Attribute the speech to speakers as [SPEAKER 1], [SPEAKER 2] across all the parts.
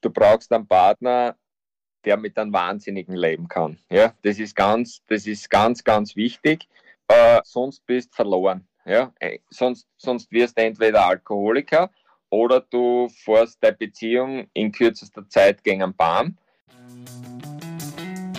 [SPEAKER 1] du brauchst einen Partner, der mit einem Wahnsinnigen leben kann. Ja, das ist ganz, das ist ganz, ganz wichtig. Äh, sonst bist du verloren. Ja, äh, sonst, sonst wirst du entweder Alkoholiker oder du fährst deine Beziehung in kürzester Zeit gegen einen Baum.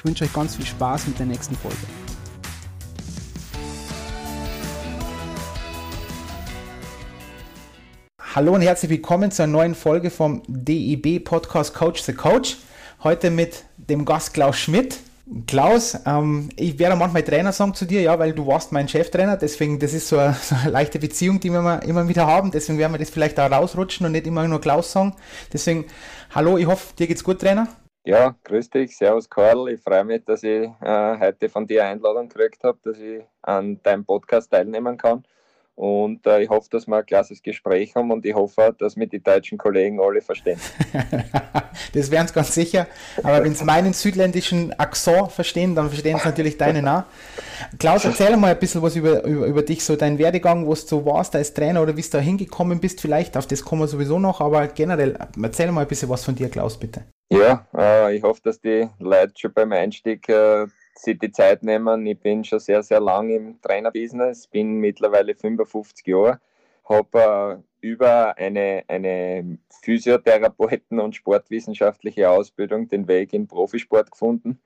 [SPEAKER 2] ich wünsche euch ganz viel Spaß mit der nächsten Folge. Hallo und herzlich willkommen zur neuen Folge vom DEB Podcast Coach the Coach. Heute mit dem Gast Klaus Schmidt. Klaus, ähm, ich werde manchmal Trainer sagen zu dir, ja, weil du warst mein Cheftrainer, deswegen, das ist so eine, so eine, leichte Beziehung, die wir immer wieder haben, deswegen werden wir das vielleicht auch rausrutschen und nicht immer nur Klaus sagen. Deswegen, hallo, ich hoffe, dir geht's gut, Trainer.
[SPEAKER 1] Ja, grüß dich, servus Karl. Ich freue mich, dass ich äh, heute von dir Einladung gekriegt habe, dass ich an deinem Podcast teilnehmen kann. Und äh, ich hoffe, dass wir ein klasse Gespräch haben und ich hoffe, dass mir die deutschen Kollegen alle verstehen.
[SPEAKER 2] das wären es ganz sicher. Aber wenn sie meinen südländischen Akzent verstehen, dann verstehen sie natürlich deinen auch. Klaus, erzähl mal ein bisschen was über, über, über dich, so dein Werdegang, wo du warst als Trainer oder wie du da hingekommen bist vielleicht. Auf das kommen wir sowieso noch, aber generell, erzähl mal ein bisschen was von dir, Klaus, bitte.
[SPEAKER 1] Ja, äh, ich hoffe, dass die Leute schon beim Einstieg äh, sich die Zeit nehmen. Ich bin schon sehr, sehr lang im Trainerbusiness, bin mittlerweile 55 Jahre, habe äh, über eine, eine Physiotherapeuten- und sportwissenschaftliche Ausbildung den Weg in Profisport gefunden.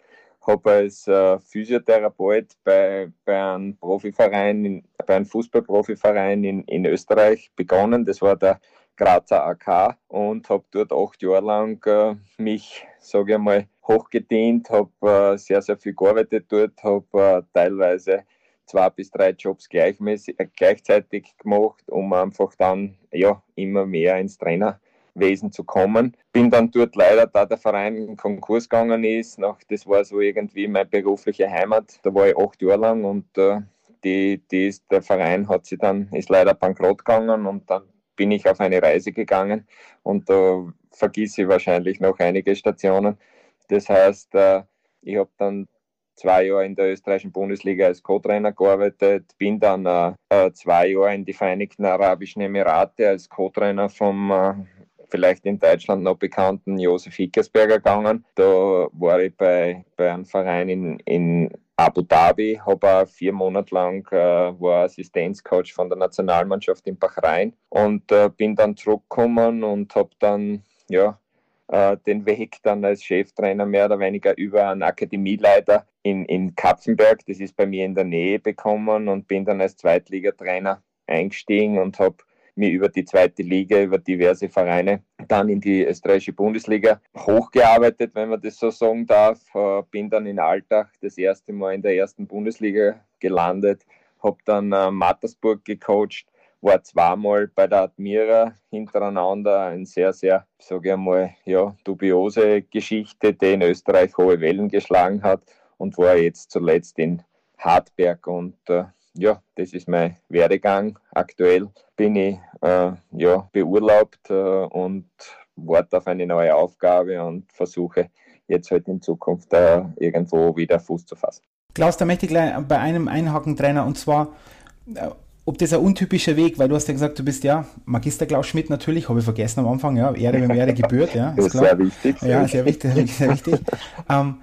[SPEAKER 1] Habe als äh, Physiotherapeut bei, bei einem Profiverein, in, bei einem Fußballprofiverein in, in Österreich begonnen. Das war der Grazer AK und habe dort acht Jahre lang äh, mich, sage ich mal, hochgedient, habe äh, sehr, sehr viel gearbeitet dort, habe äh, teilweise zwei bis drei Jobs gleichmäßig, äh, gleichzeitig gemacht, um einfach dann ja, immer mehr ins Trainerwesen zu kommen. Bin dann dort leider, da der Verein in Konkurs gegangen ist, nach, das war so irgendwie meine berufliche Heimat, da war ich acht Jahre lang und äh, die, die ist, der Verein hat sich dann, ist leider bankrott gegangen und dann bin ich auf eine Reise gegangen und da vergieße ich wahrscheinlich noch einige Stationen. Das heißt, äh, ich habe dann zwei Jahre in der österreichischen Bundesliga als Co-Trainer gearbeitet, bin dann äh, äh, zwei Jahre in die Vereinigten Arabischen Emirate als Co-Trainer vom vielleicht in Deutschland noch bekannten Josef Hickersberger gegangen. Da war ich bei, bei einem Verein in, in Abu Dhabi, habe vier Monate lang äh, war Assistenzcoach von der Nationalmannschaft in Bahrain und äh, bin dann zurückgekommen und habe dann ja äh, den Weg dann als Cheftrainer mehr oder weniger über einen Akademieleiter in, in Kapfenberg, das ist bei mir in der Nähe, bekommen und bin dann als Zweitligatrainer eingestiegen und habe mir über die zweite Liga, über diverse Vereine dann in die österreichische Bundesliga hochgearbeitet, wenn man das so sagen darf. Äh, bin dann in Altach das erste Mal in der ersten Bundesliga gelandet, habe dann äh, Mattersburg gecoacht, war zweimal bei der Admira hintereinander. Ein sehr, sehr, sage ich einmal, ja, dubiose Geschichte, die in Österreich hohe Wellen geschlagen hat und war jetzt zuletzt in Hartberg und äh, ja, das ist mein Werdegang. Aktuell bin ich äh, ja, beurlaubt äh, und warte auf eine neue Aufgabe und versuche jetzt halt in Zukunft äh, irgendwo wieder Fuß zu fassen.
[SPEAKER 2] Klaus, da möchte ich gleich bei einem einhaken, Trainer, und zwar, äh, ob das ein untypischer Weg, weil du hast ja gesagt, du bist ja Magister Klaus Schmidt natürlich, habe ich vergessen am Anfang, ja, Ehre, wenn Ehre gebührt, ja,
[SPEAKER 1] ist, ist klar. Sehr wichtig.
[SPEAKER 2] Ja, sehr wichtig, sehr, sehr wichtig. ähm,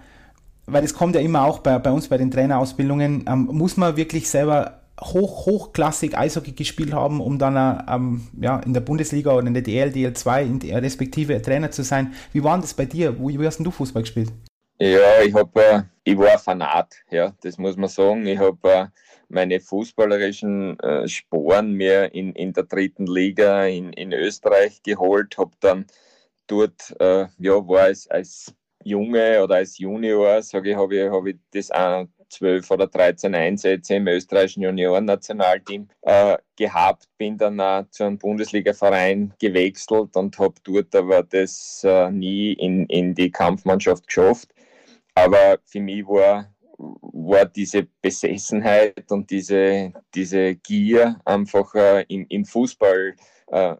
[SPEAKER 2] weil es kommt ja immer auch bei, bei uns bei den Trainerausbildungen, ähm, muss man wirklich selber hoch, hochklassig Eishockey gespielt haben, um dann ähm, ja, in der Bundesliga oder in der DL, DL2 in der respektive Trainer zu sein. Wie war das bei dir? Wo, wie hast du Fußball gespielt?
[SPEAKER 1] Ja, ich habe, äh, ich war Fanat, ja, das muss man sagen. Ich habe äh, meine fußballerischen äh, Sporen mir in, in der dritten Liga in, in Österreich geholt, habe dann dort, äh, ja, war als, als Junge oder als Junior, sage ich, habe ich, hab ich das auch 12 oder 13 Einsätze im österreichischen Juniorennationalteam äh, gehabt, bin dann auch zu einem Bundesliga-Verein gewechselt und habe dort aber das äh, nie in, in die Kampfmannschaft geschafft. Aber für mich war, war diese Besessenheit und diese, diese Gier einfach äh, im, im Fußball äh,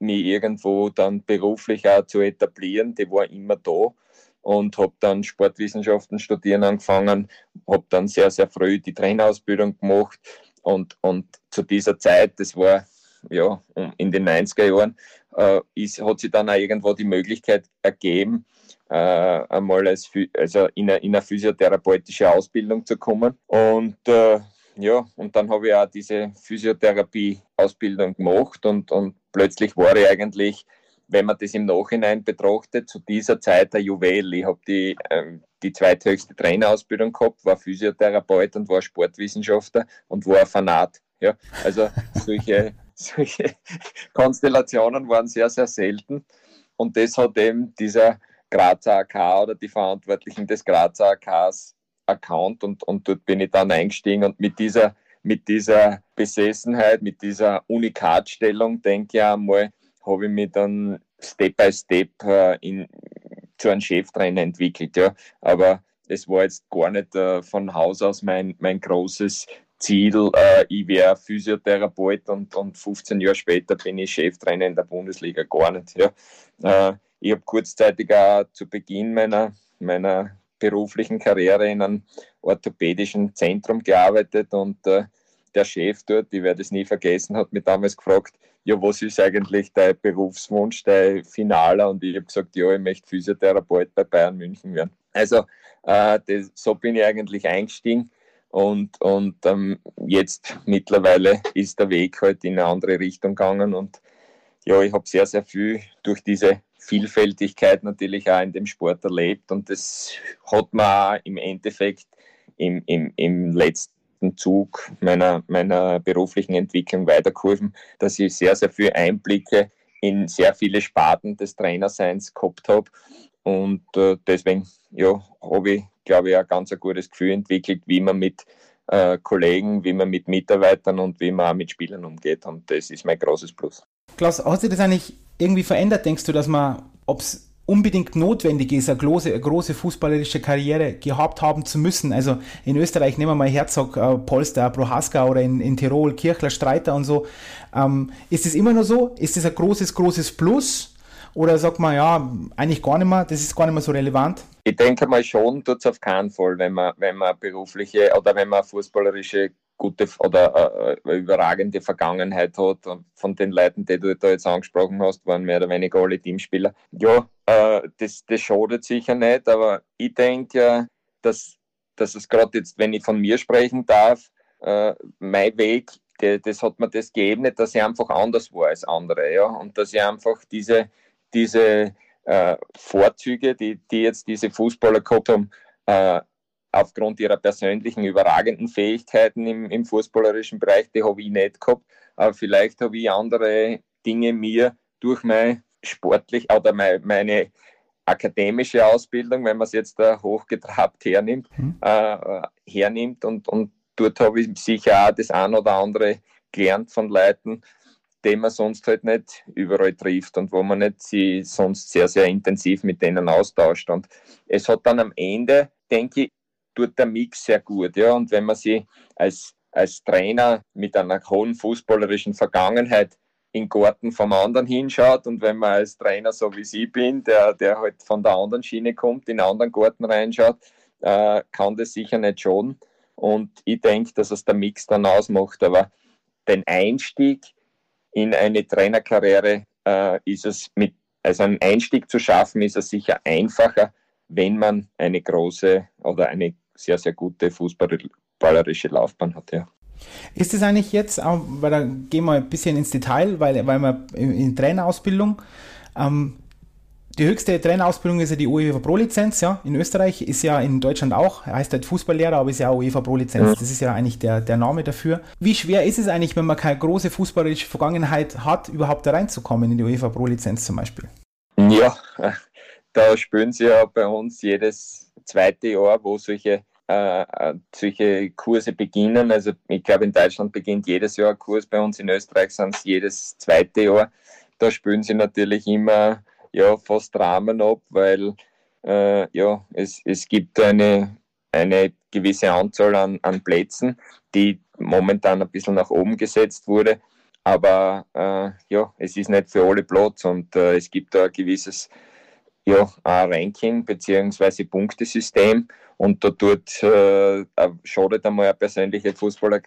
[SPEAKER 1] mich irgendwo dann beruflich auch zu etablieren, die war immer da und habe dann Sportwissenschaften studieren angefangen, habe dann sehr, sehr früh die Trainerausbildung gemacht und, und zu dieser Zeit, das war ja in den 90er Jahren, äh, ist, hat sich dann auch irgendwo die Möglichkeit ergeben, äh, einmal als, also in eine, in eine physiotherapeutische Ausbildung zu kommen. Und äh, ja, und dann habe ich auch diese Physiotherapie-Ausbildung gemacht und, und plötzlich war ich eigentlich wenn man das im Nachhinein betrachtet, zu dieser Zeit der Juwel. Ich habe die, ähm, die zweithöchste Trainerausbildung gehabt, war Physiotherapeut und war Sportwissenschaftler und war Fanat. Ja, also solche, solche Konstellationen waren sehr, sehr selten. Und das hat eben dieser Grazer AK oder die Verantwortlichen des Grazer AKs erkannt und, und dort bin ich dann eingestiegen und mit dieser, mit dieser Besessenheit, mit dieser Unikatstellung, denke ich einmal, habe ich mich dann Step by Step äh, in, zu einem Cheftrainer entwickelt. Ja. Aber es war jetzt gar nicht äh, von Haus aus mein, mein großes Ziel. Äh, ich wäre Physiotherapeut und, und 15 Jahre später bin ich Cheftrainer in der Bundesliga. Gar nicht. Ja. Äh, ich habe kurzzeitig auch zu Beginn meiner, meiner beruflichen Karriere in einem orthopädischen Zentrum gearbeitet und äh, der Chef dort, ich werde es nie vergessen, hat mich damals gefragt, ja, was ist eigentlich dein Berufswunsch, dein Finaler? Und ich habe gesagt, ja, ich möchte Physiotherapeut bei Bayern München werden. Also äh, das, so bin ich eigentlich eingestiegen. Und, und ähm, jetzt mittlerweile ist der Weg halt in eine andere Richtung gegangen. Und ja, ich habe sehr, sehr viel durch diese Vielfältigkeit natürlich auch in dem Sport erlebt. Und das hat mir auch im Endeffekt im, im, im letzten letzten Zug meiner, meiner beruflichen Entwicklung weitergeholfen, dass ich sehr, sehr viele Einblicke in sehr viele Sparten des Trainerseins gehabt habe. Und äh, deswegen ja, habe ich, glaube ich, ein ganz ein gutes Gefühl entwickelt, wie man mit äh, Kollegen, wie man mit Mitarbeitern und wie man auch mit Spielern umgeht. Und das ist mein großes Plus.
[SPEAKER 2] Klaus, hat sich das eigentlich irgendwie verändert? Denkst du, dass man, ob es unbedingt notwendig ist, eine große, eine große fußballerische Karriere gehabt haben zu müssen. Also in Österreich nehmen wir mal Herzog, äh, Polster, Prohaska oder in, in Tirol Kirchler, Streiter und so. Ähm, ist es immer nur so? Ist es ein großes, großes Plus? Oder sagt man, ja, eigentlich gar nicht mehr, das ist gar nicht mehr so relevant?
[SPEAKER 1] Ich denke mal schon, tut es auf keinen Fall, wenn man, wenn man berufliche oder wenn man fußballerische gute oder äh, überragende Vergangenheit hat. Und von den Leuten, die du da jetzt angesprochen hast, waren mehr oder weniger alle Teamspieler. Ja, äh, das, das schadet sicher nicht, aber ich denke ja, dass, dass es gerade jetzt, wenn ich von mir sprechen darf, äh, mein Weg, der, das hat mir das gegeben, dass ich einfach anders war als andere. Ja? Und dass ich einfach diese, diese äh, Vorzüge, die, die jetzt diese Fußballer gehabt haben, äh, aufgrund ihrer persönlichen überragenden Fähigkeiten im, im fußballerischen Bereich, die habe ich nicht gehabt. Aber vielleicht habe ich andere Dinge mir durch meine sportlich oder meine, akademische Ausbildung, wenn man es jetzt da hochgetrabt hernimmt, mhm. äh, hernimmt und, und dort habe ich sicher auch das ein oder andere gelernt von Leuten, die man sonst halt nicht überall trifft und wo man nicht sie sonst sehr, sehr intensiv mit denen austauscht. Und es hat dann am Ende, denke ich, tut der Mix sehr gut. Ja? Und wenn man sich als, als Trainer mit einer hohen fußballerischen Vergangenheit in Garten vom anderen hinschaut und wenn man als Trainer, so wie ich bin, der, der halt von der anderen Schiene kommt, in einen anderen Garten reinschaut, äh, kann das sicher nicht schaden. Und ich denke, dass es der Mix dann ausmacht. Aber den Einstieg in eine Trainerkarriere äh, ist es mit, also einen Einstieg zu schaffen, ist es sicher einfacher, wenn man eine große oder eine sehr, sehr gute fußballerische Laufbahn hat, ja.
[SPEAKER 2] Ist es eigentlich jetzt, weil da gehen wir ein bisschen ins Detail, weil, weil wir in Trainerausbildung, ähm, die höchste Trainerausbildung ist ja die UEFA Pro Lizenz, ja. In Österreich ist ja in Deutschland auch, heißt halt Fußballlehrer, aber ist ja auch UEFA Pro Lizenz. Ja. Das ist ja eigentlich der, der Name dafür. Wie schwer ist es eigentlich, wenn man keine große fußballerische Vergangenheit hat, überhaupt da reinzukommen in die UEFA Pro Lizenz zum Beispiel?
[SPEAKER 1] Ja, da spielen sie ja bei uns jedes zweite Jahr, wo solche, äh, äh, solche Kurse beginnen. Also ich glaube, in Deutschland beginnt jedes Jahr ein Kurs, bei uns in Österreich sind es jedes zweite Jahr. Da spielen sie natürlich immer ja, fast Rahmen ab, weil äh, ja, es, es gibt eine, eine gewisse Anzahl an, an Plätzen, die momentan ein bisschen nach oben gesetzt wurde. Aber äh, ja, es ist nicht für alle Platz und äh, es gibt da ein gewisses ja, ein Ranking bzw. Punktesystem und da tut, äh, schadet einmal eine persönliche Fußballer,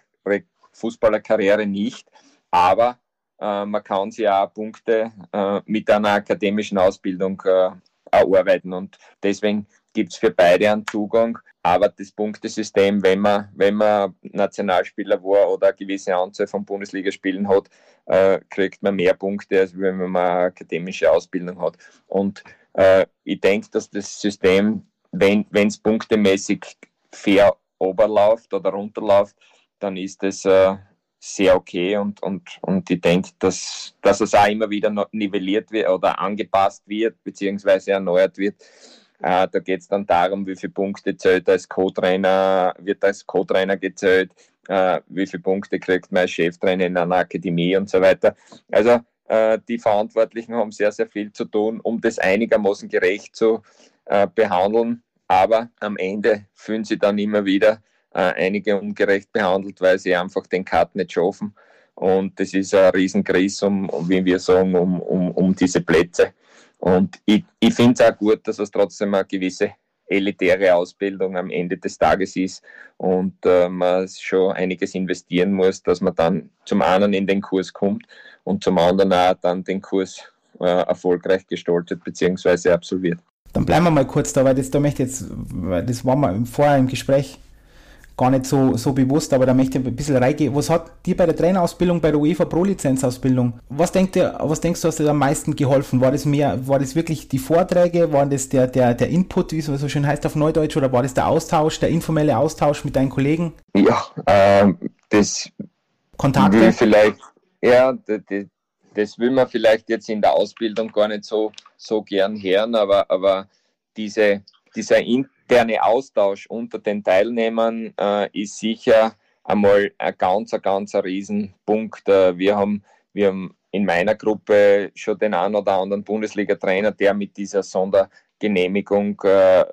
[SPEAKER 1] Fußballerkarriere nicht, aber äh, man kann sich auch Punkte äh, mit einer akademischen Ausbildung äh, erarbeiten und deswegen gibt es für beide einen Zugang, aber das Punktesystem, wenn man, wenn man Nationalspieler war oder eine gewisse Anzahl von Bundesligaspielen hat, äh, kriegt man mehr Punkte, als wenn man eine akademische Ausbildung hat. Und äh, ich denke, dass das System, wenn es punktemäßig fair oberläuft oder runterläuft, dann ist es äh, sehr okay und, und, und ich denke, dass, dass es auch immer wieder nivelliert wird oder angepasst wird, beziehungsweise erneuert wird. Äh, da geht es dann darum, wie viele Punkte zählt als Co-Trainer, wird als Co-Trainer gezählt, äh, wie viele Punkte kriegt als Cheftrainer in einer Akademie und so weiter. Also die Verantwortlichen haben sehr, sehr viel zu tun, um das einigermaßen gerecht zu äh, behandeln. Aber am Ende fühlen sie dann immer wieder äh, einige ungerecht behandelt, weil sie einfach den Cut nicht schaffen. Und das ist ein Riesenkris, um, wie wir sagen, um, um, um diese Plätze. Und ich, ich finde es auch gut, dass es trotzdem eine gewisse elitäre Ausbildung am Ende des Tages ist und äh, man schon einiges investieren muss, dass man dann zum einen in den Kurs kommt und zum anderen auch dann den Kurs äh, erfolgreich gestaltet bzw. absolviert.
[SPEAKER 2] Dann bleiben wir mal kurz da, weil das, da möchte jetzt, das war mal vorher im Gespräch gar nicht so, so bewusst, aber da möchte ich ein bisschen reingehen. Was hat dir bei der Trainerausbildung, bei der UEFA Pro Lizenzausbildung, was, denkt ihr, was denkst du, hast dir am meisten geholfen? War das mehr, war das wirklich die Vorträge, war das der, der, der Input, wie es so schön heißt auf Neudeutsch, oder war das der Austausch, der informelle Austausch mit deinen Kollegen?
[SPEAKER 1] Ja, äh, das Kontakte? will vielleicht, ja, das, das will man vielleicht jetzt in der Ausbildung gar nicht so, so gern hören, aber, aber diese, dieser in, interne Austausch unter den Teilnehmern äh, ist sicher einmal ein ganz, ein ganz ein Riesenpunkt. Äh, wir, haben, wir haben in meiner Gruppe schon den einen oder anderen Bundesliga-Trainer, der mit dieser Sondergenehmigung äh,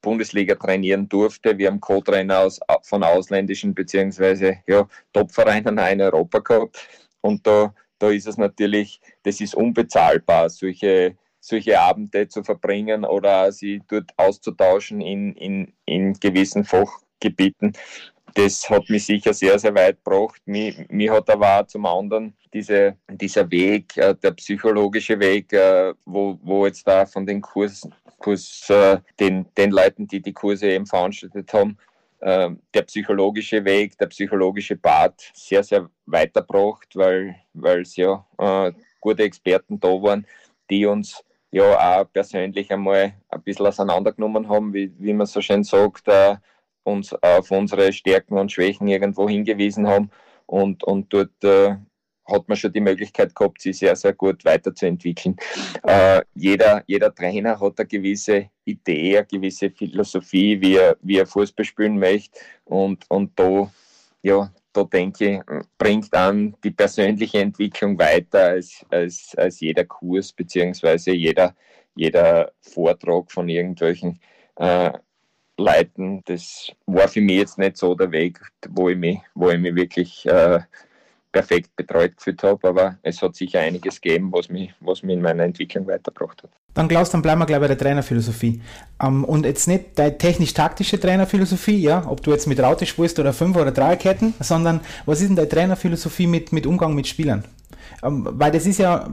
[SPEAKER 1] Bundesliga trainieren durfte. Wir haben Co-Trainer aus, von ausländischen bzw. Ja, Top-Vereinen in Europa gehabt. Und da, da ist es natürlich, das ist unbezahlbar, solche solche Abende zu verbringen oder sie dort auszutauschen in, in, in gewissen Fachgebieten. Das hat mich sicher sehr, sehr weit gebracht. Mir, mir hat aber auch zum anderen diese, dieser Weg, äh, der psychologische Weg, äh, wo, wo jetzt da von den Kurs, Kurs äh, den, den Leuten, die die Kurse eben veranstaltet haben, der psychologische Weg, der psychologische Part sehr, sehr weitergebracht, weil es ja äh, gute Experten da waren, die uns ja auch persönlich einmal ein bisschen auseinandergenommen haben, wie, wie man so schön sagt, äh, uns auf unsere Stärken und Schwächen irgendwo hingewiesen haben und, und dort äh, hat man schon die Möglichkeit gehabt, sich sehr, sehr gut weiterzuentwickeln. Äh, jeder, jeder Trainer hat eine gewisse Idee, eine gewisse Philosophie, wie er, wie er Fußball spielen möchte und, und da, ja, da denke ich, bringt dann die persönliche Entwicklung weiter als, als, als jeder Kurs beziehungsweise jeder, jeder Vortrag von irgendwelchen äh, Leuten. Das war für mich jetzt nicht so der Weg, wo ich mich, wo ich mich wirklich äh, perfekt betreut gefühlt habe, aber es hat sicher einiges gegeben, was mich, was mich in meiner Entwicklung weitergebracht hat.
[SPEAKER 2] Dann Klaus, dann bleiben wir gleich bei der Trainerphilosophie. Um, ähm, und jetzt nicht deine technisch-taktische Trainerphilosophie, ja, ob du jetzt mit Raute spielst oder Fünf- oder Dreierketten, sondern was ist denn deine Trainerphilosophie mit, mit Umgang mit Spielern? Um, ähm, weil das ist ja,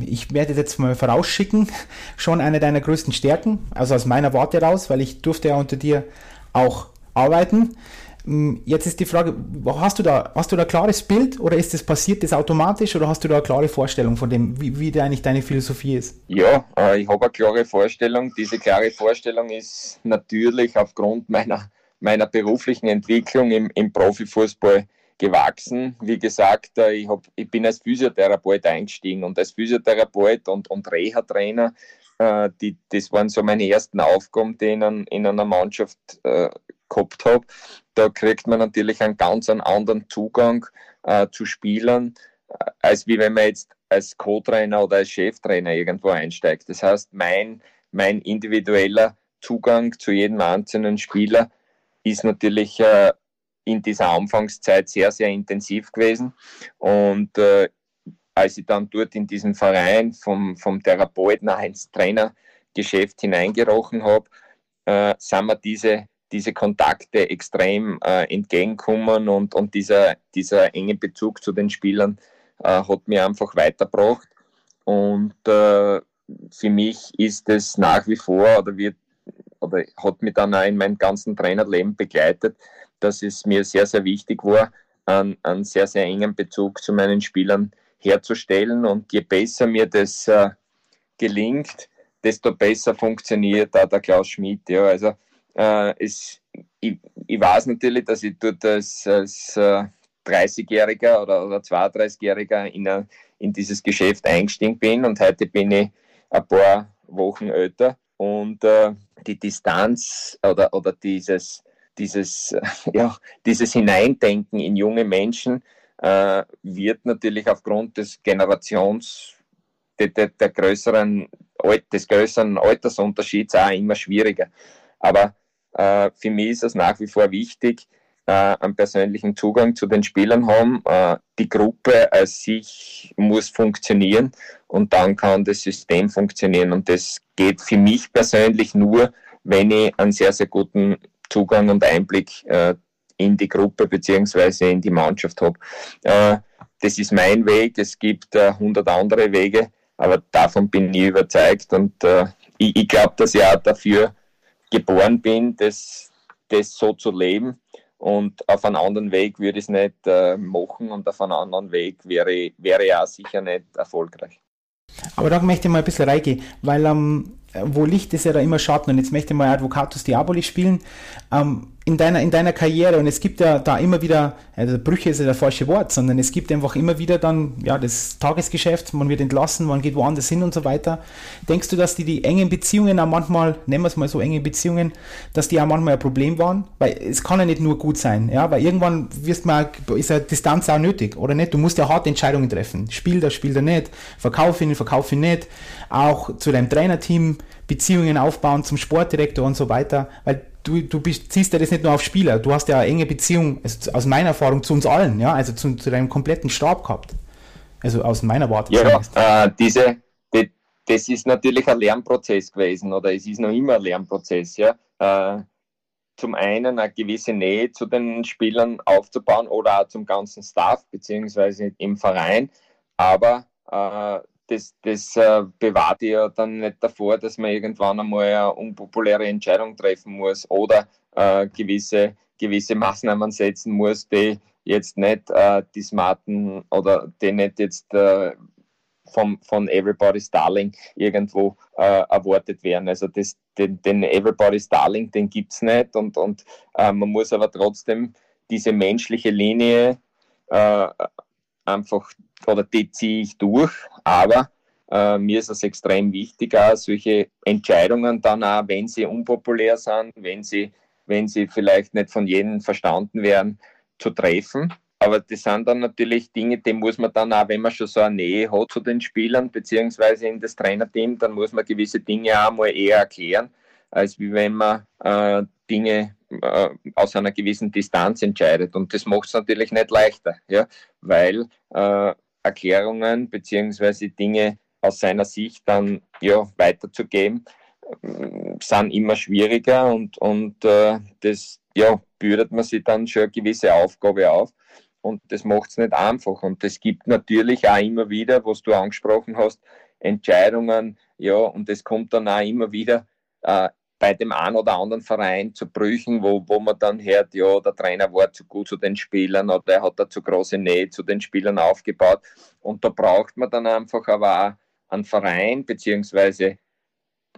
[SPEAKER 2] ich werde jetzt mal vorausschicken, schon eine deiner größten Stärken, also aus meiner Warte raus, weil ich durfte ja unter dir auch arbeiten. Hm, jetzt ist die Frage, hast du da, hast du da ein klares Bild oder ist das passiert das automatisch oder hast du da eine klare Vorstellung von dem, wie, wie eigentlich deine Philosophie ist?
[SPEAKER 1] Ja, äh, ich habe eine klare Vorstellung. Diese klare Vorstellung ist natürlich aufgrund meiner, meiner beruflichen Entwicklung im, im Profifußball gewachsen. Wie gesagt, äh, ich, hab, ich bin als Physiotherapeut eingestiegen und als Physiotherapeut und, und Reha-Trainer Äh, die, das waren so meine ersten Aufgaben, die in, in einer Mannschaft äh, gehabt habe. Da kriegt man natürlich einen ganz anderen Zugang äh, zu Spielern, äh, als wie wenn man jetzt als Co-Trainer oder als Cheftrainer irgendwo einsteigt. Das heißt, mein, mein individueller Zugang zu jedem einzelnen Spieler ist natürlich äh, in dieser Anfangszeit sehr, sehr intensiv gewesen. Und äh, als ich dann dort in diesen Verein vom, vom Therapeuten ins Trainergeschäft hineingerochen habe, äh, sind mir diese, diese Kontakte extrem äh, entgegenkommen und, und dieser, dieser enge Bezug zu den Spielern äh, hat mir einfach weitergebracht. Und äh, für mich ist es nach wie vor oder wird oder hat mich dann auch in meinem ganzen Trainerleben begleitet, dass es mir sehr, sehr wichtig war, einen, einen sehr, sehr engen Bezug zu meinen Spielern herzustellen. Und je besser mir das äh, gelingt, desto besser funktioniert da der Klaus Schmidt. Ja, also äh, es, ich, ich, weiß natürlich, dass ich dort als, als äh, 30-Jähriger oder, oder 32-Jähriger in, in dieses Geschäft eingestiegen bin und heute bin ich ein paar Wochen älter und äh, die Distanz oder, oder dieses, dieses, ja, dieses Hineindenken in junge Menschen äh, wird natürlich aufgrund des Generations, der, der, der größeren, des größeren Altersunterschieds auch immer schwieriger. Aber äh, für mich ist es nach wie vor wichtig, äh, einen persönlichen Zugang zu den Spielern haben. Äh, die Gruppe als sich muss funktionieren und dann kann das System funktionieren. Und das geht für mich persönlich nur, wenn ich einen sehr, sehr guten Zugang und Einblick äh, in die Gruppe beziehungsweise in die Mannschaft habe. Äh, das ist mein Weg. Es gibt äh, hundert andere Wege, aber davon bin ich überzeugt und äh, ich, ich glaube, dass ich auch dafür geboren bin, das, das so zu leben. Und auf einen anderen Weg würde ich es nicht äh, machen und auf einen anderen Weg wäre, wäre ich auch sicher nicht erfolgreich.
[SPEAKER 2] Aber da möchte ich mal ein bisschen reingehen, weil ähm, wo Licht ist ja da immer Schatten und jetzt möchte ich mal Advocatus Diaboli spielen. Ähm, in deiner, in deiner Karriere und es gibt ja da immer wieder, also Brüche ist ja das falsche Wort, sondern es gibt einfach immer wieder dann, ja, das Tagesgeschäft, man wird entlassen, man geht woanders hin und so weiter. Denkst du, dass die, die engen Beziehungen auch manchmal, nennen wir es mal so enge Beziehungen, dass die auch manchmal ein Problem waren? Weil es kann ja nicht nur gut sein, ja, weil irgendwann wirst mal, ist ja Distanz auch nötig, oder nicht? Du musst ja harte Entscheidungen treffen. Spiel das, spiel er nicht, verkauf ihn, verkauf ihn nicht. Auch zu deinem Trainerteam Beziehungen aufbauen zum Sportdirektor und so weiter, weil du, du bist, ziehst ja das nicht nur auf Spieler, du hast ja eine enge Beziehung, also aus meiner Erfahrung, zu uns allen, ja, also zu, zu deinem kompletten Stab gehabt. Also aus meiner Warte.
[SPEAKER 1] Ja, äh, diese, die, das ist natürlich ein Lernprozess gewesen oder es ist noch immer ein Lernprozess, ja. Äh, zum einen eine gewisse Nähe zu den Spielern aufzubauen oder auch zum ganzen Staff beziehungsweise im Verein, aber äh, das, das äh, bewahrt ja dann nicht davor, dass man irgendwann einmal eine unpopuläre Entscheidung treffen muss oder äh, gewisse, gewisse Maßnahmen setzen muss, die jetzt nicht äh, die smarten oder die nicht jetzt äh, vom, von Everybody's Darling irgendwo äh, erwartet werden. Also das, den, den Everybody's Darling, den gibt es nicht und, und äh, man muss aber trotzdem diese menschliche Linie äh, einfach oder die ziehe ich durch, aber äh, mir ist es extrem wichtig, auch solche Entscheidungen dann auch, wenn sie unpopulär sind, wenn sie, wenn sie vielleicht nicht von jedem verstanden werden, zu treffen. Aber das sind dann natürlich Dinge, die muss man dann auch, wenn man schon so eine Nähe hat zu den Spielern, beziehungsweise in das Trainerteam, dann muss man gewisse Dinge auch mal eher erklären, als wie wenn man äh, Dinge äh, aus einer gewissen Distanz entscheidet. Und das macht es natürlich nicht leichter, ja, weil äh, Erklärungen beziehungsweise Dinge aus seiner Sicht dann ja, weiterzugeben, äh, sind immer schwieriger und, und äh, das ja, bürdet man sich dann schon eine gewisse Aufgabe auf und das macht es nicht einfach. Und es gibt natürlich auch immer wieder, was du angesprochen hast, Entscheidungen, ja, und es kommt dann auch immer wieder äh, bei dem einen oder anderen Verein zu Brüchen, wo, wo man dann hört, ja, der Trainer war zu gut zu den Spielern oder er hat da zu große Nähe zu den Spielern aufgebaut. Und da braucht man dann einfach aber auch einen Verein beziehungsweise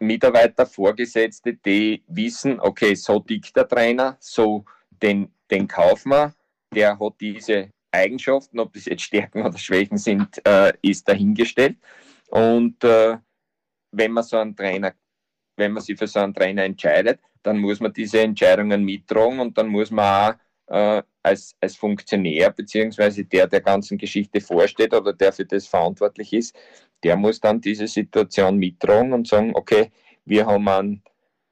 [SPEAKER 1] Mitarbeiter, Vorgesetzte, die wissen, okay, so tickt der Trainer, so den, den kaufen der hat diese Eigenschaften, ob das jetzt Stärken oder Schwächen sind, äh, ist dahingestellt. Und äh, wenn man so einen Trainer, wenn man sich für so einen Trainer entscheidet, dann muss man diese Entscheidungen mittragen und dann muss man auch äh, als, als Funktionär beziehungsweise der der ganzen Geschichte vorsteht oder der für das verantwortlich ist, der muss dann diese Situation mittragen und sagen, okay, wir haben einen,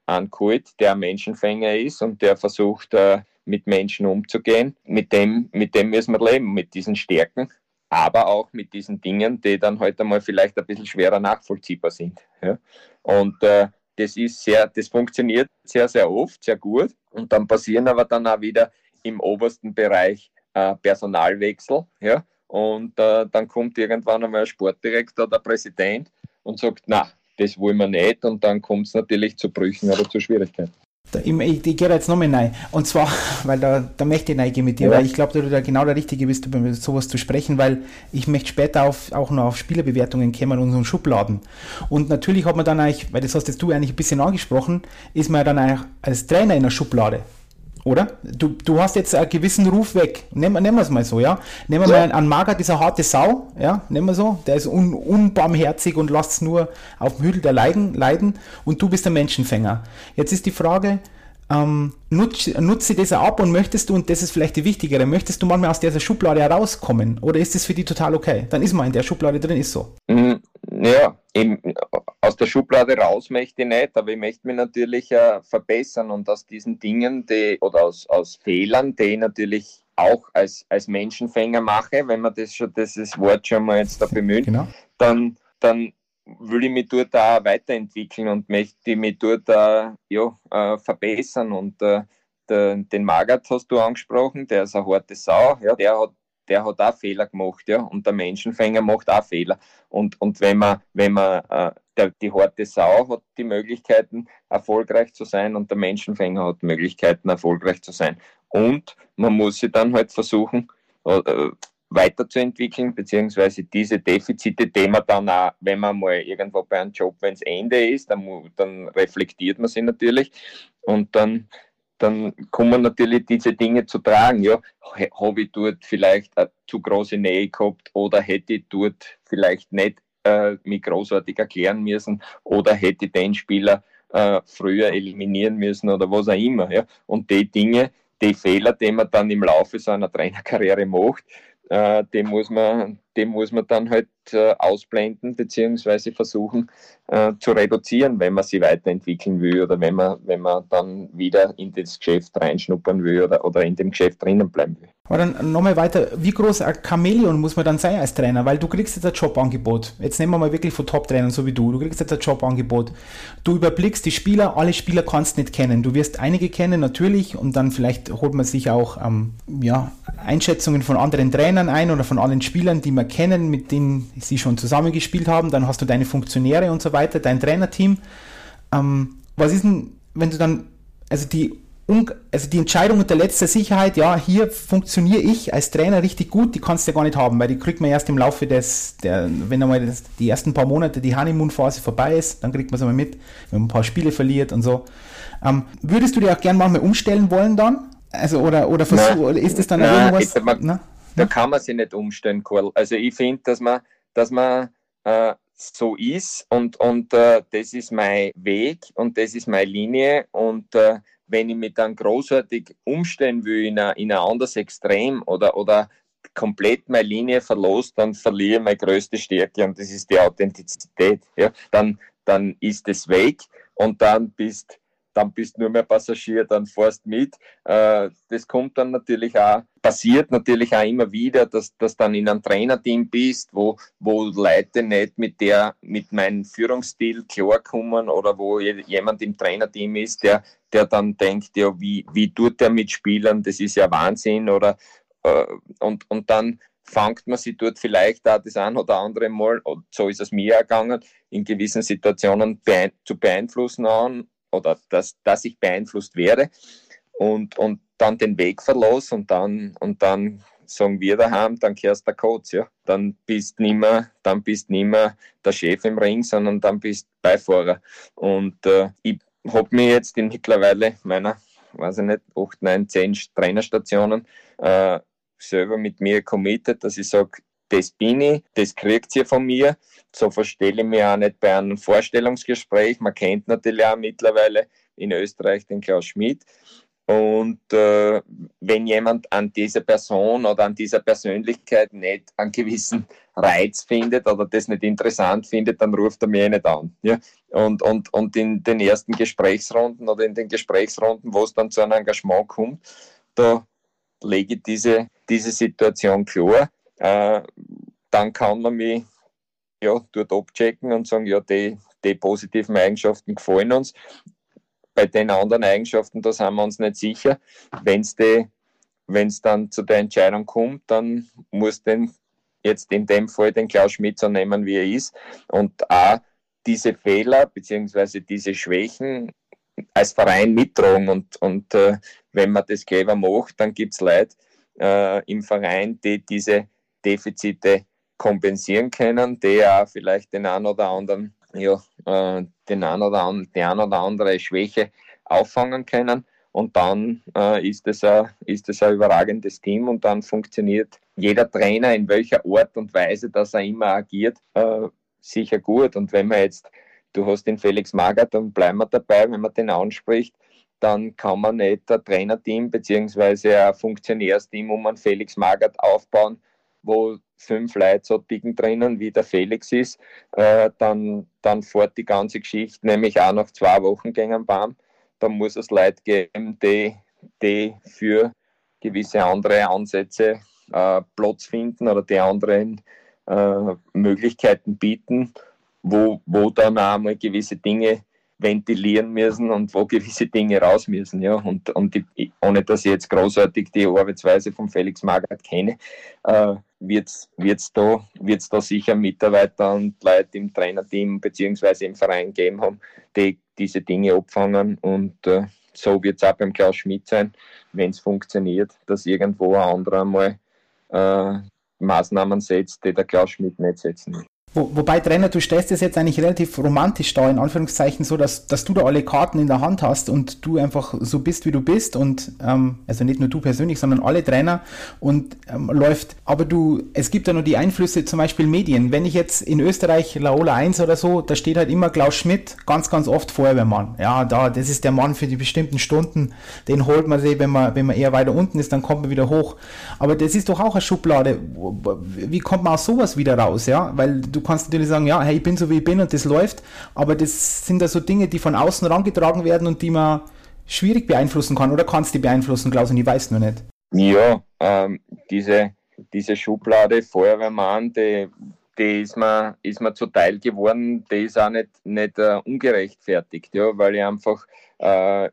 [SPEAKER 1] einen Kult, der ein Menschenfänger ist und der versucht, äh, mit Menschen umzugehen. Mit dem, mit dem müssen wir leben, mit diesen Stärken, aber auch mit diesen Dingen, die dann heute halt mal vielleicht ein bisschen schwerer nachvollziehbar sind. Ja? Und äh, das ist sehr, das funktioniert sehr, sehr oft, sehr gut. Und dann passieren aber dann auch wieder im obersten Bereich äh, Personalwechsel. Ja? Und äh, dann kommt irgendwann einmal ein Sportdirektor, der Präsident und sagt, na, das wollen wir nicht. Und dann kommt es natürlich zu Brüchen oder zu Schwierigkeiten.
[SPEAKER 2] Ich, ich, gehe da jetzt nochmal rein. Und zwar, weil da, da möchte ich reingehen mit dir, ja. weil ich glaube, dass du da genau der Richtige bist, über sowas zu sprechen, weil ich möchte später auf, auch noch auf Spielerbewertungen kommen und unseren Schubladen. Und natürlich hat man dann eigentlich, weil das hast jetzt du eigentlich ein bisschen angesprochen, ist man dann eigentlich als Trainer in der Schublade. Oder? Du, du hast jetzt einen gewissen Ruf weg. Nehmen, nehmen wir es mal so, ja? Nehmen wir ja. mal einen Mager, dieser harte Sau, ja? Nehmen wir so. Der ist un, unbarmherzig und lässt es nur auf dem Hügel der Leiden, leiden und du bist der Menschenfänger. Jetzt ist die Frage, ähm, nutze, nutze das ab und möchtest du, und das ist vielleicht die wichtigere, möchtest du manchmal aus dieser Schublade herauskommen? Oder ist das für dich total okay? Dann ist man in der Schublade drin, ist so.
[SPEAKER 1] Mhm. Ja, eben, aus der Schublade raus möchte ich nicht, aber ich möchte mich natürlich äh, verbessern und aus diesen Dingen, die, oder aus, aus Fehlern, die ich natürlich auch als, als Menschenfänger mache, wenn man das schon, dieses Wort schon mal jetzt da bemüht, genau. dann, dann will ich mich dort auch weiterentwickeln und möchte mich dort auch, ja, äh, verbessern. Und äh, den, den Magath hast du angesprochen, der ist eine harte Sau, ja, der hat der hat auch Fehler gemacht, ja, und der Menschenfänger macht auch Fehler. Und, und wenn man, wenn man, äh, der, die harte Sau hat die Möglichkeiten, erfolgreich zu sein und der Menschenfänger hat Möglichkeiten, erfolgreich zu sein. Und man muss sie dann halt versuchen, äh, weiterzuentwickeln, beziehungsweise diese Defizite, die man dann auch, wenn man mal irgendwo bei einem Job, wenn es Ende ist, dann, dann reflektiert man sie natürlich und dann, dann kommen natürlich diese Dinge zu tragen. Ja, habe ich dort vielleicht eine zu große Nähe gehabt oder hätte ich dort vielleicht nicht äh, mich großartig erklären müssen oder hätte ich den Spieler äh, früher eliminieren müssen oder was auch immer. Ja. Und die Dinge, die Fehler, die man dann im Laufe seiner Trainerkarriere macht, äh, den, muss man, den muss man dann halt äh, ausblenden beziehungsweise versuchen äh, zu reduzieren, wenn man sie weiterentwickeln will oder wenn man, wenn man dann wieder in das Geschäft reinschnuppern will oder, oder in dem Geschäft drinnen bleiben will.
[SPEAKER 2] Aber dann nochmal weiter, wie groß ein Chamäleon muss man dann sein als Trainer? Weil du kriegst jetzt ein Jobangebot. Jetzt nehmen wir mal wirklich von Top-Trainern, so wie du. Du kriegst jetzt ein Jobangebot. Du überblickst die Spieler, alle Spieler kannst du nicht kennen. Du wirst einige kennen, natürlich, und dann vielleicht holt man sich auch ähm, ja, Einschätzungen von anderen Trainern ein oder von allen Spielern, die man kennen, mit denen sie schon zusammengespielt haben. Dann hast du deine Funktionäre und so weiter, dein Trainerteam. Ähm, was ist denn, wenn du dann, also die also die Entscheidung unter letzter Sicherheit, ja, hier funktioniere ich als Trainer richtig gut, die kannst du ja gar nicht haben, weil die kriegt man erst im Laufe des, der, wenn einmal das, die ersten paar Monate die Honeymoon-Phase vorbei ist, dann kriegt man es einmal mit, wenn man ein paar Spiele verliert und so. Ähm, würdest du dir auch gern manchmal umstellen wollen dann? Also, oder, oder versuch, ist es dann nein, irgendwas?
[SPEAKER 1] Man, na? Da kann man sich nicht umstellen, Karl. Also ich finde, dass man, dass man äh, so ist und, und äh, das ist mein Weg und das ist meine Linie und äh, wenn ich mich dann großartig umstellen will in ein, in ein anderes Extrem oder, oder komplett meine Linie verlost, dann verliere ich meine größte Stärke und das ist die Authentizität. Ja? Dann, dann ist es weg und dann bist dann bist nur mehr Passagier, dann fährst mit. Äh, das kommt dann natürlich auch, passiert natürlich auch immer wieder, dass du dann in einem Trainerteam bist, wo, wo Leute nicht mit der, mit meinem Führungsstil klarkommen oder wo jemand im Trainerteam ist, der, der dann denkt, ja, wie, wie tut der mit Spielern, das ist ja Wahnsinn oder äh, und, und dann fangt man sich dort vielleicht auch das ein oder andere Mal, und so ist es mir ergangen, in gewissen Situationen zu beeinflussen an oder dass, dass ich beeinflusst werde und, und dann den Weg verlasse und dann, und dann sagen wir daheim, dann kehrst der Coach, ja. Dann bist nicht mehr, dann bist nicht mehr der Chef im Ring, sondern dann bist Beifahrer. Und äh, ich habe mir jetzt in mittlerweile meiner, weiß ich nicht, 8, 9, 10 Trainerstationen äh, selber mit mir committed, dass ich sage, das bin ich, das kriegt sie von mir. So verstelle ich mich auch nicht bei einem Vorstellungsgespräch. Man kennt natürlich auch mittlerweile in Österreich den Klaus Schmidt. Und äh, wenn jemand an dieser Person oder an dieser Persönlichkeit nicht einen gewissen Reiz findet oder das nicht interessant findet, dann ruft er mir nicht an. Ja? Und, und, und in den ersten Gesprächsrunden oder in den Gesprächsrunden, wo es dann zu einem Engagement kommt, da lege ich diese, diese Situation klar. Äh, dann kann man mich ja, dort abchecken und sagen, ja, die, die positiven Eigenschaften gefallen uns bei den anderen Eigenschaften, da sind wir uns nicht sicher. Wenn es dann zu der Entscheidung kommt, dann muss den jetzt in dem Fall den Klaus Schmidt so nehmen, wie er ist und auch diese Fehler bzw. diese Schwächen als Verein mittragen und, und äh, wenn man das clever macht, dann gibt es Leute äh, im Verein, die diese Defizite kompensieren können, die auch vielleicht den einen oder anderen ja, äh, den ein oder an, die ein oder andere Schwäche auffangen können. Und dann äh, ist, es ein, ist es ein überragendes Team und dann funktioniert jeder Trainer in welcher Art und Weise, dass er immer agiert, äh, sicher gut. Und wenn man jetzt, du hast den Felix Magath, dann bleiben wir dabei, wenn man den anspricht, dann kann man nicht ein Trainerteam bzw. ein Funktionärsteam um einen Felix Magath aufbauen, wo fünf Leute so dicken drinnen, wie der Felix ist, äh, dann, dann fährt die ganze Geschichte nämlich auch nach zwei Wochen gegen den Baum. Da muss es Leute geben, die, die für gewisse andere Ansätze äh, Platz finden oder die anderen äh, Möglichkeiten bieten, wo, wo dann auch mal gewisse Dinge ventilieren müssen und wo gewisse Dinge raus müssen. Ja. Und, und die, ohne dass ich jetzt großartig die Arbeitsweise von Felix Magath kenne, äh, wird es da, wird's da sicher Mitarbeiter und Leute im Trainerteam bzw. im Verein geben haben, die diese Dinge abfangen. Und äh, so wird es auch beim Klaus Schmidt sein, wenn es funktioniert, dass irgendwo ein anderer mal äh, Maßnahmen setzt, die der Klaus Schmidt nicht setzen will.
[SPEAKER 2] Wo, wobei, Trainer, du stellst es jetzt eigentlich relativ romantisch da, in Anführungszeichen, so, dass, dass du da alle Karten in der Hand hast und du einfach so bist, wie du bist und, ähm, also nicht nur du persönlich, sondern alle Trainer und ähm, läuft. Aber du, es gibt ja nur die Einflüsse, zum Beispiel Medien. Wenn ich jetzt in Österreich Laola 1 oder so, da steht halt immer Klaus Schmidt, ganz, ganz oft Feuerwehrmann. Ja, da, das ist der Mann für die bestimmten Stunden, den holt man sich, wenn man, wenn man eher weiter unten ist, dann kommt man wieder hoch. Aber das ist doch auch eine Schublade. Wie kommt man aus sowas wieder raus, ja? Weil du kannst natürlich sagen, ja, hey, ich bin so wie ich bin und das läuft, aber das sind da so Dinge, die von außen rangetragen werden und die man schwierig beeinflussen kann oder kannst die beeinflussen, Klaus, und ich weiß nur nicht.
[SPEAKER 1] Ja, ähm, diese, diese Schublade Feuerwehrmann, die, die ist mir, ist mir zuteil geworden, die ist auch nicht, nicht uh, ungerechtfertigt, ja, weil ich einfach, uh,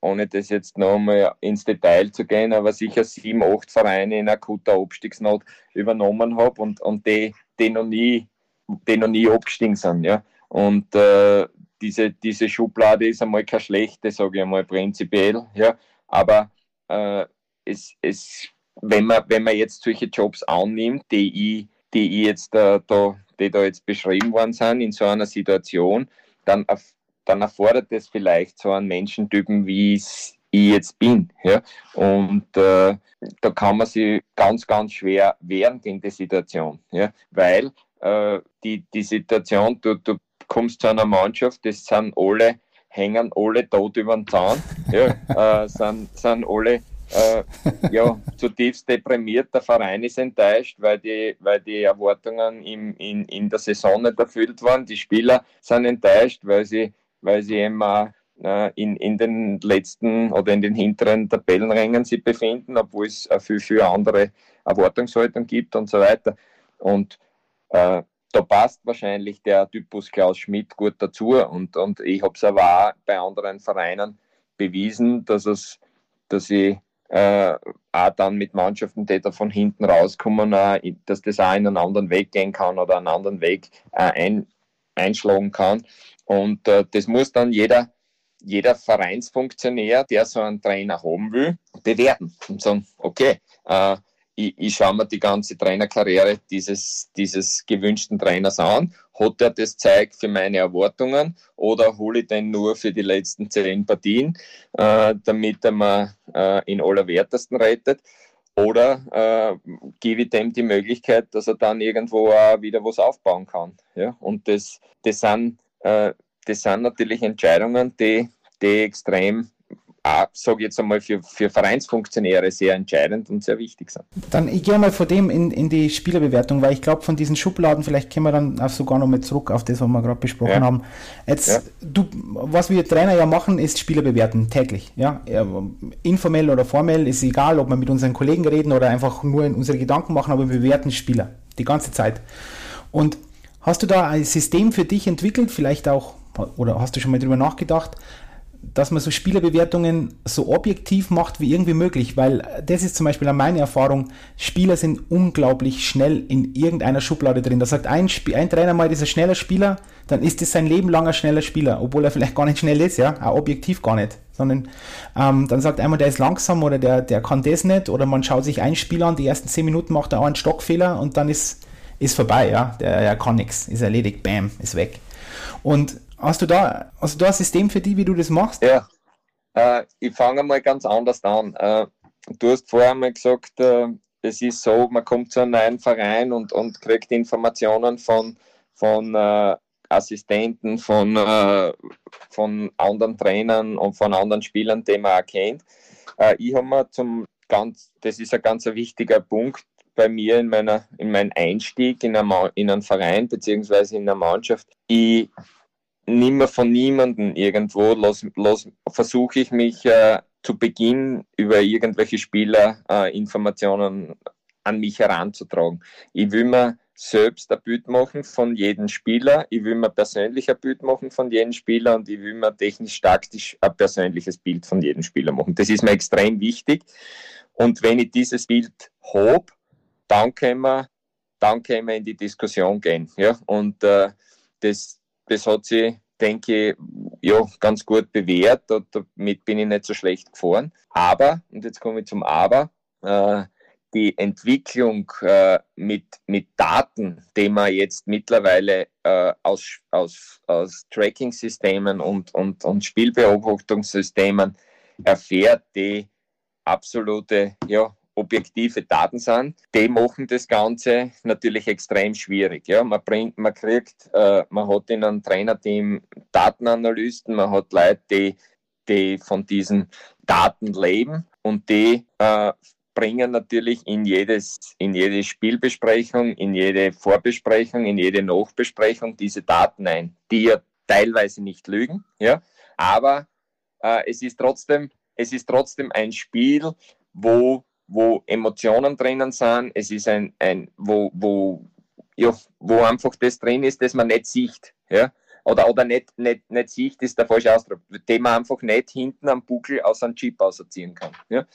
[SPEAKER 1] ohne das jetzt nochmal ins Detail zu gehen, aber sicher sieben, acht Vereine in akuter Abstiegsnot übernommen habe und, und die, die noch nie die noch nie abgestiegen sind. Ja? Und äh, diese, diese Schublade ist einmal keine schlechte, sage ich einmal prinzipiell. Ja? Aber äh, es, es, wenn, man, wenn man jetzt solche Jobs annimmt, die ich, die ich jetzt äh, da, die da jetzt beschrieben worden sind in so einer Situation, dann, dann erfordert es vielleicht so einen Menschentypen, wie ich jetzt bin. Ja? Und äh, da kann man sich ganz, ganz schwer wehren gegen die Situation. Ja? Weil äh, die, die Situation, du, du kommst zu einer Mannschaft, das sind alle, hängen alle tot über den Zaun, ja, äh, sind, sind alle äh, ja, zutiefst deprimiert. Der Verein ist enttäuscht, weil die, weil die Erwartungen im, in, in der Saison nicht erfüllt waren. Die Spieler sind enttäuscht, weil sie, weil sie immer äh, in, in den letzten oder in den hinteren Tabellenrängen sich befinden, obwohl es viel, viel andere Erwartungshaltung gibt und so weiter. Und äh, da passt wahrscheinlich der Typus Klaus Schmidt gut dazu und, und ich habe es aber auch bei anderen Vereinen bewiesen, dass es, dass ich äh, auch dann mit Mannschaften, die da von hinten rauskommen, äh, dass das auch in einen anderen Weg gehen kann oder einen anderen Weg äh, ein, einschlagen kann. Und äh, das muss dann jeder, jeder Vereinsfunktionär, der so einen Trainer haben will, bewerten und sagen, okay, äh, ich, ich schaue mir die ganze Trainerkarriere dieses, dieses gewünschten Trainers an. Hat er das Zeug für meine Erwartungen oder hole ich den nur für die letzten zehn Partien, äh, damit er mir äh, in allerwertesten rettet? oder äh, gebe ich dem die Möglichkeit, dass er dann irgendwo auch wieder was aufbauen kann. Ja? Und das, das, sind, äh, das sind natürlich Entscheidungen, die, die extrem auch, sage ich jetzt einmal, für, für Vereinsfunktionäre sehr entscheidend und sehr wichtig sind.
[SPEAKER 2] Dann, ich gehe mal von dem in, in die Spielerbewertung, weil ich glaube, von diesen Schubladen, vielleicht kommen wir dann auch sogar noch mal zurück auf das, was wir gerade besprochen ja. haben. Jetzt, ja. du, was wir Trainer ja machen, ist Spieler bewerten, täglich. Ja? Informell oder formell, ist egal, ob wir mit unseren Kollegen reden oder einfach nur in unsere Gedanken machen, aber wir bewerten Spieler die ganze Zeit. Und hast du da ein System für dich entwickelt, vielleicht auch, oder hast du schon mal drüber nachgedacht, dass man so Spielerbewertungen so objektiv macht wie irgendwie möglich, weil das ist zum Beispiel meine Erfahrung, Spieler sind unglaublich schnell in irgendeiner Schublade drin. Da sagt ein, Sp ein Trainer mal, dieser schneller Spieler, dann ist es sein Leben langer schneller Spieler, obwohl er vielleicht gar nicht schnell ist, ja, auch objektiv gar nicht, sondern ähm, dann sagt einmal, der ist langsam oder der, der kann das nicht oder man schaut sich einen Spieler an, die ersten zehn Minuten macht er auch einen Stockfehler und dann ist, ist vorbei, ja, der, der kann nichts, ist erledigt, bam, ist weg. Und Hast du da, hast du da ein System für die, wie du das machst?
[SPEAKER 1] Ja, äh, ich fange mal ganz anders an. Äh, du hast vorher mal gesagt, äh, es ist so, man kommt zu einem neuen Verein und, und kriegt Informationen von, von äh, Assistenten, von, äh, von anderen Trainern und von anderen Spielern, die man auch kennt. Äh, ich habe mir zum ganz, das ist ein ganz wichtiger Punkt bei mir in meiner in meinen Einstieg in, eine, in einen Verein beziehungsweise in eine Mannschaft. Ich nimmer von niemandem irgendwo, versuche ich mich äh, zu Beginn über irgendwelche Spieler äh, an mich heranzutragen. Ich will mir selbst ein Bild machen von jedem Spieler, ich will mir persönlich ein Bild machen von jedem Spieler und ich will mir technisch-taktisch ein persönliches Bild von jedem Spieler machen. Das ist mir extrem wichtig. Und wenn ich dieses Bild habe, dann können wir, dann können wir in die Diskussion gehen. Ja? Und äh, das, das hat sich, denke ich, ja, ganz gut bewährt. Damit bin ich nicht so schlecht gefahren. Aber, und jetzt komme ich zum Aber, äh, die Entwicklung äh, mit, mit Daten, die man jetzt mittlerweile äh, aus, aus, aus Tracking-Systemen und, und, und Spielbeobachtungssystemen erfährt, die absolute ja, objektive Daten sind, die machen das Ganze natürlich extrem schwierig. Ja, man bringt, man kriegt, äh, man hat in einem Trainerteam Datenanalysten, man hat Leute, die, die von diesen Daten leben und die äh, bringen natürlich in jedes, in jede Spielbesprechung, in jede Vorbesprechung, in jede Nachbesprechung diese Daten ein, die ja teilweise nicht lügen, ja, aber äh, es ist trotzdem, es ist trotzdem ein Spiel, wo wo Emotionen drinnen sind. Es ist ein, ein wo, wo, ja, wo einfach das drin ist, das man nicht sieht. Ja? Oder, oder nicht, nicht, nicht sieht, ist der falsche Ausdruck, den man einfach nicht hinten am Buckel aus einem Chip ausziehen kann. Ja?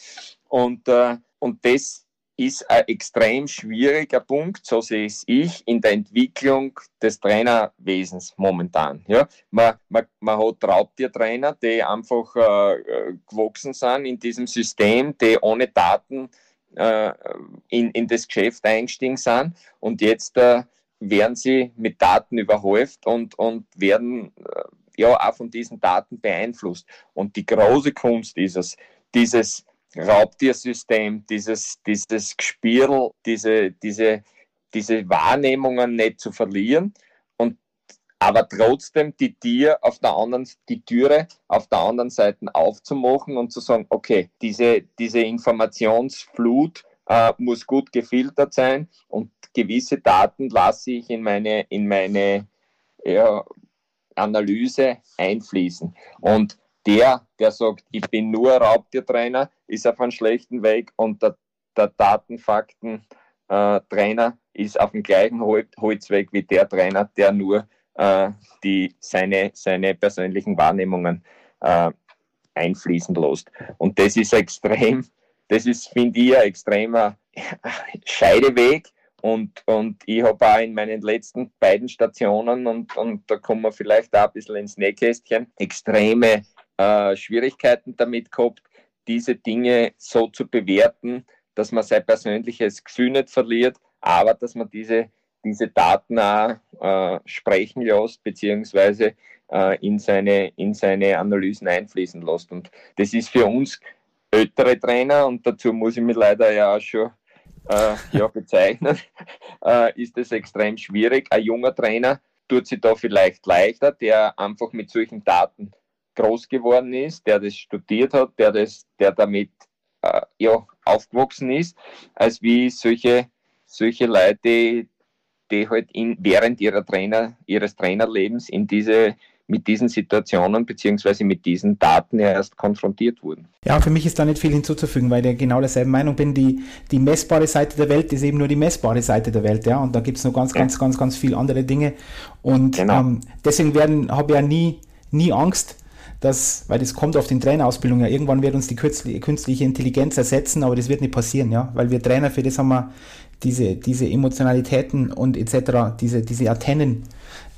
[SPEAKER 1] Und, äh, und das ist ein extrem schwieriger Punkt, so sehe es ich, in der Entwicklung des Trainerwesens momentan. Ja, man, man, man hat Raubtiertrainer, die einfach äh, gewachsen sind in diesem System, die ohne Daten äh, in, in das Geschäft eingestiegen sind und jetzt äh, werden sie mit Daten überhäuft und, und werden äh, ja auch von diesen Daten beeinflusst. Und die große Kunst ist es, dieses Raubtiersystem, dieses, dieses Gespirl, diese, diese, diese Wahrnehmungen nicht zu verlieren und aber trotzdem die Tier auf der anderen, die Türe auf der anderen Seite aufzumachen und zu sagen, okay, diese, diese Informationsflut äh, muss gut gefiltert sein und gewisse Daten lasse ich in meine, in meine ja, Analyse einfließen. Und der, der sagt, ich bin nur Raubtiertrainer, ist auf einem schlechten Weg und der, der Datenfakten-Trainer äh, ist auf dem gleichen Holzweg wie der Trainer, der nur äh, die, seine, seine persönlichen Wahrnehmungen äh, einfließen lässt. Und das ist extrem, das ist, finde ich, ein extremer Scheideweg. Und, und ich habe auch in meinen letzten beiden Stationen, und, und da kommen wir vielleicht auch ein bisschen ins Nähkästchen, extreme äh, Schwierigkeiten damit gehabt, diese Dinge so zu bewerten, dass man sein persönliches Gefühl nicht verliert, aber dass man diese, diese Daten auch äh, sprechen lässt, beziehungsweise äh, in, seine, in seine Analysen einfließen lässt. Und das ist für uns ältere Trainer und dazu muss ich mich leider ja auch schon äh, ja, bezeichnen, äh, ist es extrem schwierig. Ein junger Trainer tut sich da vielleicht leichter, der einfach mit solchen Daten groß geworden ist, der das studiert hat, der, das, der damit äh, ja, aufgewachsen ist, als wie solche, solche Leute, die halt in, während ihrer Trainer, ihres Trainerlebens in diese mit diesen Situationen beziehungsweise mit diesen Daten erst konfrontiert wurden.
[SPEAKER 2] Ja, für mich ist da nicht viel hinzuzufügen, weil ich genau derselben Meinung bin. Die, die messbare Seite der Welt ist eben nur die messbare Seite der Welt, ja. Und da gibt es noch ganz, ganz, ganz, ganz viele andere Dinge. Und genau. ähm, deswegen werden, habe ich ja nie, nie Angst, dass, weil das kommt auf den Trainerausbildung ja, irgendwann wird uns die künstliche Intelligenz ersetzen, aber das wird nicht passieren, ja, weil wir Trainer für das haben wir diese, diese Emotionalitäten und etc., diese, diese Antennen,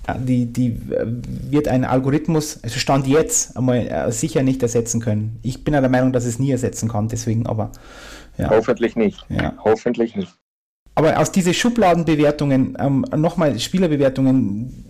[SPEAKER 2] äh, die, die äh, wird ein Algorithmus, also Stand jetzt, einmal äh, sicher nicht ersetzen können. Ich bin ja der Meinung, dass es nie ersetzen kann, deswegen aber.
[SPEAKER 1] Ja. Hoffentlich nicht. Ja. Hoffentlich nicht.
[SPEAKER 2] Aber aus diesen Schubladenbewertungen, ähm, nochmal Spielerbewertungen,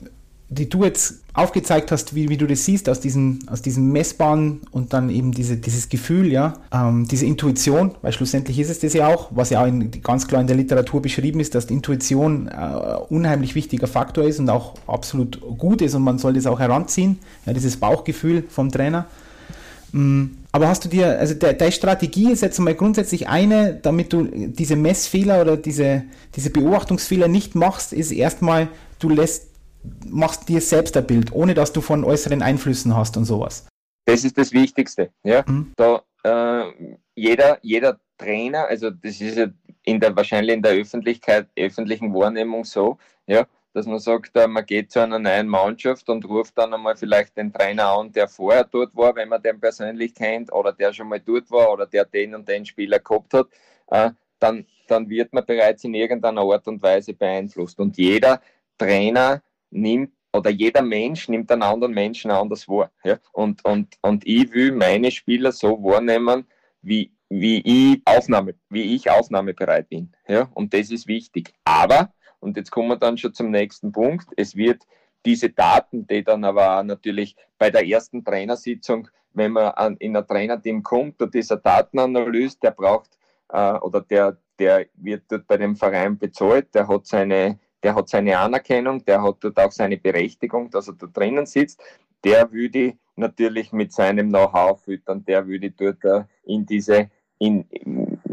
[SPEAKER 2] die du jetzt aufgezeigt hast, wie, wie du das siehst, aus diesem, aus diesem Messbaren und dann eben diese, dieses Gefühl, ja, ähm, diese Intuition, weil schlussendlich ist es das ja auch, was ja auch in, ganz klar in der Literatur beschrieben ist, dass die Intuition äh, unheimlich wichtiger Faktor ist und auch absolut gut ist und man soll das auch heranziehen, ja, dieses Bauchgefühl vom Trainer. Mhm. Aber hast du dir, also de, deine Strategie ist jetzt mal grundsätzlich eine, damit du diese Messfehler oder diese, diese Beobachtungsfehler nicht machst, ist erstmal, du lässt machst dir selbst ein Bild, ohne dass du von äußeren Einflüssen hast und sowas.
[SPEAKER 1] Das ist das Wichtigste. Ja? Mhm. Da, äh, jeder, jeder Trainer, also das ist ja in der, wahrscheinlich in der Öffentlichkeit, öffentlichen Wahrnehmung so, ja, dass man sagt, äh, man geht zu einer neuen Mannschaft und ruft dann einmal vielleicht den Trainer an, der vorher dort war, wenn man den persönlich kennt, oder der schon mal dort war, oder der den und den Spieler gehabt hat, äh, dann, dann wird man bereits in irgendeiner Art und Weise beeinflusst. Und jeder Trainer nimmt oder jeder Mensch nimmt einen anderen Menschen anders wahr. Ja? Und, und, und ich will meine Spieler so wahrnehmen, wie, wie, ich Aufnahme, wie ich aufnahmebereit bin. Ja? Und das ist wichtig. Aber, und jetzt kommen wir dann schon zum nächsten Punkt, es wird diese Daten, die dann aber natürlich bei der ersten Trainersitzung, wenn man an, in ein Trainerteam kommt und dieser Datenanalyse, der braucht äh, oder der, der wird dort bei dem Verein bezahlt, der hat seine der hat seine Anerkennung, der hat dort auch seine Berechtigung, dass er da drinnen sitzt. Der würde natürlich mit seinem Know-how füttern, der würde dort äh, in diese, in,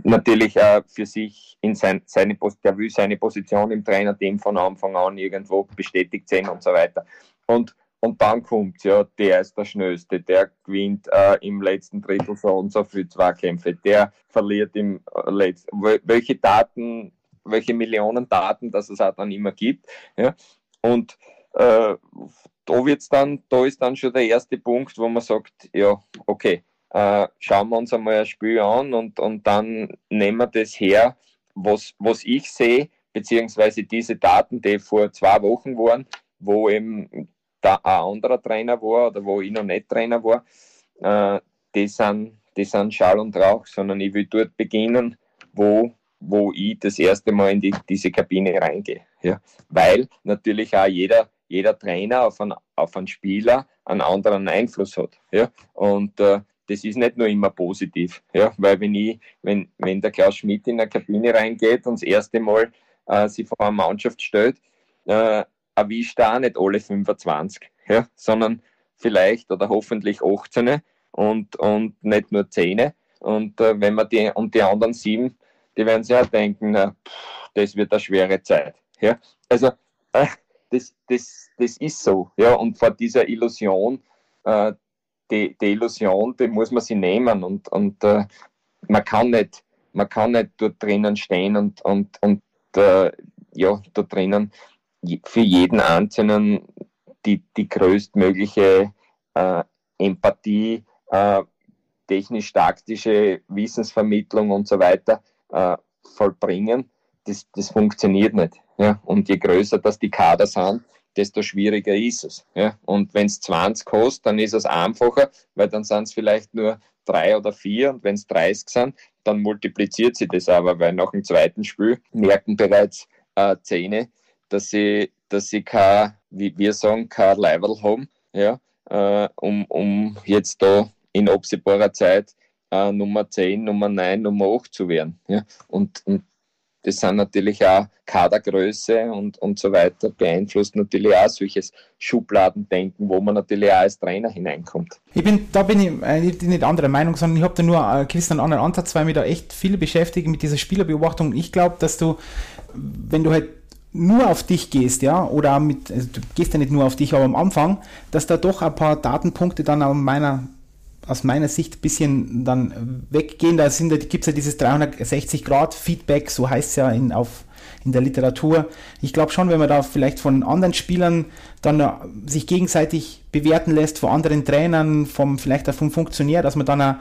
[SPEAKER 1] natürlich äh, für sich in sein, seine, der will seine Position im Trainerteam von Anfang an irgendwo bestätigt sehen und so weiter. Und, und dann kommt ja, der ist der Schnellste, der gewinnt äh, im letzten Drittel so und so viele Zweikämpfe, der verliert im äh, letzten. Welche Daten welche Millionen Daten dass es auch dann immer gibt. Ja? Und äh, da wird's dann, da ist dann schon der erste Punkt, wo man sagt, ja, okay, äh, schauen wir uns einmal ein Spiel an und, und dann nehmen wir das her, was, was ich sehe, beziehungsweise diese Daten, die vor zwei Wochen waren, wo eben da ein anderer Trainer war oder wo ich noch nicht Trainer war, äh, die, sind, die sind Schall und Rauch, sondern ich will dort beginnen, wo wo ich das erste Mal in die, diese Kabine reingehe. Ja? Weil natürlich auch jeder, jeder Trainer auf einen, auf einen Spieler einen anderen Einfluss hat. Ja? Und äh, das ist nicht nur immer positiv. Ja? Weil wenn ich, wenn, wenn der Klaus Schmidt in eine Kabine reingeht und das erste Mal äh, sich vor eine Mannschaft stellt, äh, erwischt er auch nicht alle 25, ja? sondern vielleicht oder hoffentlich 18 und, und nicht nur 10. Und äh, wenn man die und die anderen sieben die werden sich auch denken, na, das wird eine schwere Zeit. Ja? Also äh, das, das, das ist so. Ja? Und vor dieser Illusion, äh, die, die Illusion, die muss man sich nehmen und, und äh, man kann nicht, man kann nicht dort drinnen stehen und, und, und äh, ja, da drinnen für jeden Einzelnen die, die größtmögliche äh, Empathie, äh, technisch-taktische Wissensvermittlung und so weiter äh, vollbringen, das, das funktioniert nicht. Ja? Und je größer das die Kader sind, desto schwieriger ist es. Ja? Und wenn es 20 kostet, dann ist es einfacher, weil dann sind es vielleicht nur drei oder vier und wenn es 30 sind, dann multipliziert sich das aber, weil nach dem zweiten Spiel merken bereits äh, Zähne, dass sie, dass sie kein, wie wir sagen, kein Level haben, ja, äh, um, um jetzt da in absehbarer Zeit äh, Nummer 10, Nummer 9, Nummer 8 zu werden. Ja? Und, und das sind natürlich auch Kadergröße und, und so weiter, beeinflusst natürlich auch solches Schubladendenken, wo man natürlich auch als Trainer hineinkommt.
[SPEAKER 2] Ich bin, da bin ich äh, nicht, nicht anderer Meinung, sondern ich habe da nur äh, einen anderen Ansatz, weil mich da echt viel beschäftige mit dieser Spielerbeobachtung. Ich glaube, dass du, wenn du halt nur auf dich gehst, ja, oder mit, also du gehst ja nicht nur auf dich, aber am Anfang, dass da doch ein paar Datenpunkte dann an meiner aus meiner Sicht ein bisschen dann weggehen. Da, da gibt es ja dieses 360-Grad-Feedback, so heißt es ja in, auf, in der Literatur. Ich glaube schon, wenn man da vielleicht von anderen Spielern dann uh, sich gegenseitig bewerten lässt, von anderen Trainern, vom, vielleicht auch vom Funktionär, dass man dann ein,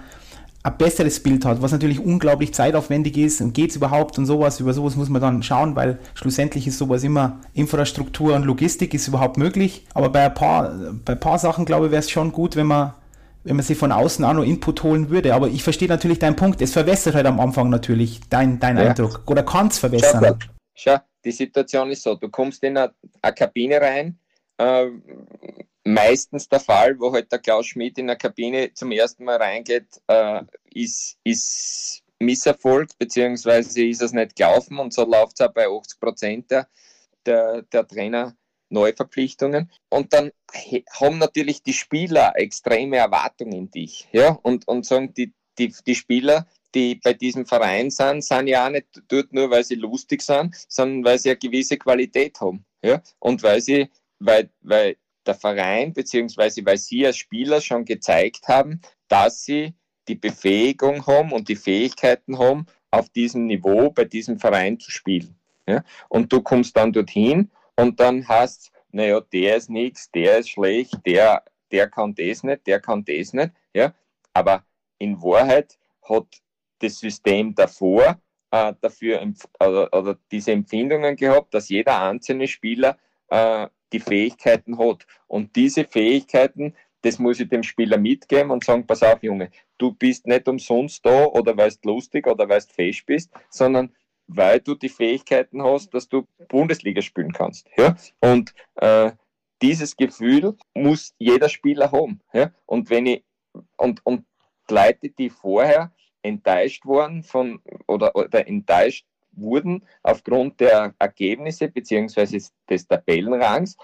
[SPEAKER 2] ein besseres Bild hat, was natürlich unglaublich zeitaufwendig ist und geht es überhaupt und sowas, über sowas muss man dann schauen, weil schlussendlich ist sowas immer Infrastruktur und Logistik ist überhaupt möglich, aber bei ein paar, bei ein paar Sachen glaube ich wäre es schon gut, wenn man wenn man sich von außen auch noch Input holen würde. Aber ich verstehe natürlich deinen Punkt. Es verwässert halt am Anfang natürlich dein, dein ja. Eindruck. Oder kann es verwässern?
[SPEAKER 1] Schau, schau, die Situation ist so, du kommst in eine, eine Kabine rein, äh, meistens der Fall, wo halt der Klaus Schmidt in der Kabine zum ersten Mal reingeht, äh, ist, ist Misserfolg, beziehungsweise ist es nicht gelaufen und so läuft es auch bei 80 Prozent der, der, der Trainer Neuverpflichtungen. Und dann haben natürlich die Spieler extreme Erwartungen in dich. Ja? Und, und sagen, die, die, die Spieler, die bei diesem Verein sind, sind ja auch nicht dort nur, weil sie lustig sind, sondern weil sie eine gewisse Qualität haben. Ja? Und weil sie, weil, weil der Verein, beziehungsweise weil sie als Spieler schon gezeigt haben, dass sie die Befähigung haben und die Fähigkeiten haben, auf diesem Niveau bei diesem Verein zu spielen. Ja? Und du kommst dann dorthin und dann heißt naja, der ist nichts, der ist schlecht, der, der kann das nicht, der kann das nicht. Ja? Aber in Wahrheit hat das System davor äh, dafür oder, oder, diese Empfindungen gehabt, dass jeder einzelne Spieler äh, die Fähigkeiten hat. Und diese Fähigkeiten, das muss ich dem Spieler mitgeben und sagen, pass auf, Junge, du bist nicht umsonst da oder weil du lustig oder weil du fest bist, sondern weil du die Fähigkeiten hast, dass du Bundesliga spielen kannst. Ja? Und äh, dieses Gefühl muss jeder Spieler haben. Ja? Und wenn ich und, und Leute, die vorher enttäuscht waren von oder, oder enttäuscht wurden aufgrund der Ergebnisse beziehungsweise des Tabellenrangs,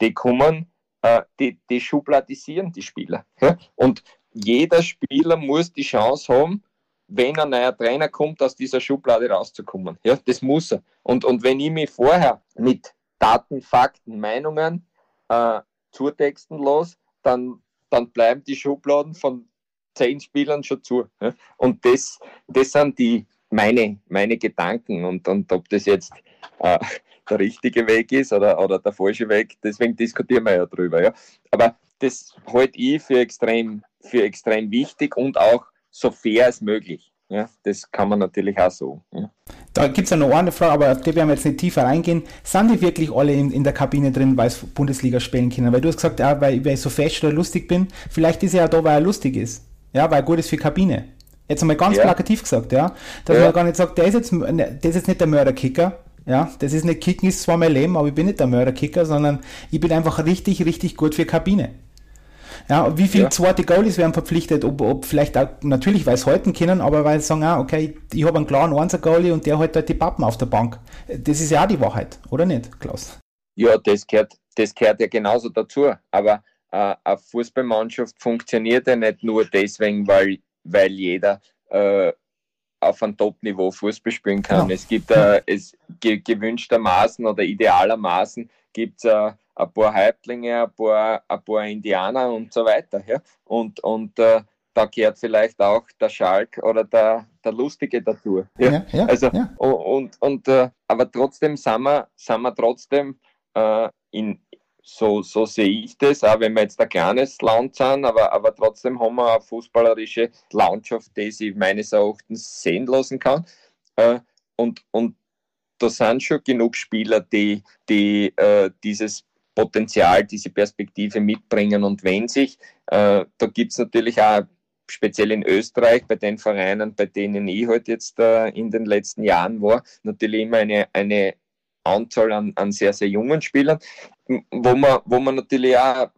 [SPEAKER 1] die kommen, äh, die, die schubladisieren die Spieler. Ja? Und jeder Spieler muss die Chance haben, wenn ein neuer Trainer kommt, aus dieser Schublade rauszukommen. Ja, das muss er. Und, und wenn ich mich vorher mit Daten, Fakten, Meinungen äh, zutexten lasse, dann, dann bleiben die Schubladen von zehn Spielern schon zu. Ja? Und das, das sind die meine, meine Gedanken. Und, und ob das jetzt äh, der richtige Weg ist oder, oder der falsche Weg, deswegen diskutieren wir ja drüber. Ja? Aber das halte ich für extrem, für extrem wichtig und auch so fair als möglich. Ja, das kann man natürlich auch so. Ja.
[SPEAKER 2] Da gibt es ja noch eine Frage, aber auf die werden wir jetzt nicht tiefer reingehen. Sind die wirklich alle in, in der Kabine drin, weil es Bundesliga spielen können? Weil du hast gesagt, ja, weil, weil ich so fest oder lustig bin. Vielleicht ist er ja da, weil er lustig ist. Ja, weil er gut ist für Kabine. Jetzt einmal ganz ja. plakativ gesagt, ja. Dass ja. man gar nicht sagt, der ist jetzt, der ist jetzt nicht der Mörderkicker. Ja, das ist nicht Kicken, ist zwar mein Leben, aber ich bin nicht der Mörderkicker, sondern ich bin einfach richtig, richtig gut für Kabine. Ja, wie viele ja. zweite Goalies werden verpflichtet, ob, ob vielleicht auch, natürlich, weil sie halten können, aber weil sie sagen, ah, okay, ich habe einen klaren Einser-Goalie und der hält halt die Pappen auf der Bank. Das ist ja auch die Wahrheit, oder nicht, Klaus?
[SPEAKER 1] Ja, das gehört, das gehört ja genauso dazu. Aber äh, eine Fußballmannschaft funktioniert ja nicht nur deswegen, weil, weil jeder äh, auf einem Top-Niveau Fußball spielen kann. Ja. Es gibt äh, es ge gewünschtermaßen oder idealermaßen gibt es äh, ein paar Häuptlinge, ein paar, ein paar Indianer und so weiter. Ja? Und, und äh, da gehört vielleicht auch der Schalk oder der, der Lustige dazu. Ja? ja, ja also, ja. Und, und, äh, aber trotzdem sind wir, sind wir trotzdem äh, in, so, so sehe ich das, auch wenn wir jetzt ein kleines Land sind, aber, aber trotzdem haben wir eine fußballerische Landschaft, die sich meines Erachtens sehen lassen kann. Äh, und, und da sind schon genug Spieler, die, die äh, dieses Potenzial, diese Perspektive mitbringen. Und wenn sich, äh, da gibt es natürlich auch speziell in Österreich bei den Vereinen, bei denen ich halt jetzt äh, in den letzten Jahren war, natürlich immer eine, eine Anzahl an, an sehr, sehr jungen Spielern, wo man, wo man natürlich auch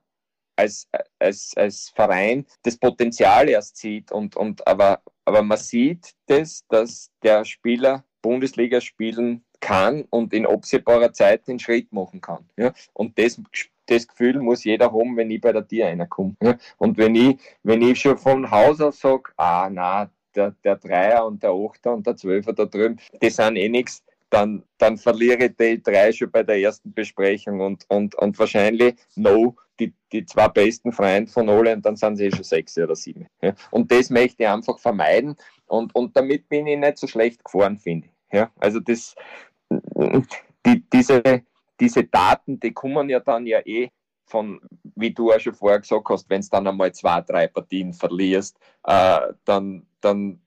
[SPEAKER 1] als, als, als Verein das Potenzial erst sieht und, und aber, aber man sieht das, dass der Spieler Bundesliga spielen kann und in absehbarer Zeit den Schritt machen kann. Ja? Und das, das Gefühl muss jeder haben, wenn ich bei der Tier reinkomme. Ja? Und wenn ich, wenn ich schon von Haus aus sage, ah, na, der, der Dreier und der Achter und der Zwölfer da drüben, die sind eh nichts, dann, dann verliere ich die drei schon bei der ersten Besprechung und, und, und wahrscheinlich no, die, die zwei besten Freunde von alle und dann sind sie eh schon sechs oder sieben. Ja. Und das möchte ich einfach vermeiden und, und damit bin ich nicht so schlecht gefahren, finde ich. Ja. Also das, die, diese, diese Daten, die kommen ja dann ja eh von, wie du auch schon vorher gesagt hast, wenn es dann einmal zwei, drei Partien verlierst, äh, dann, dann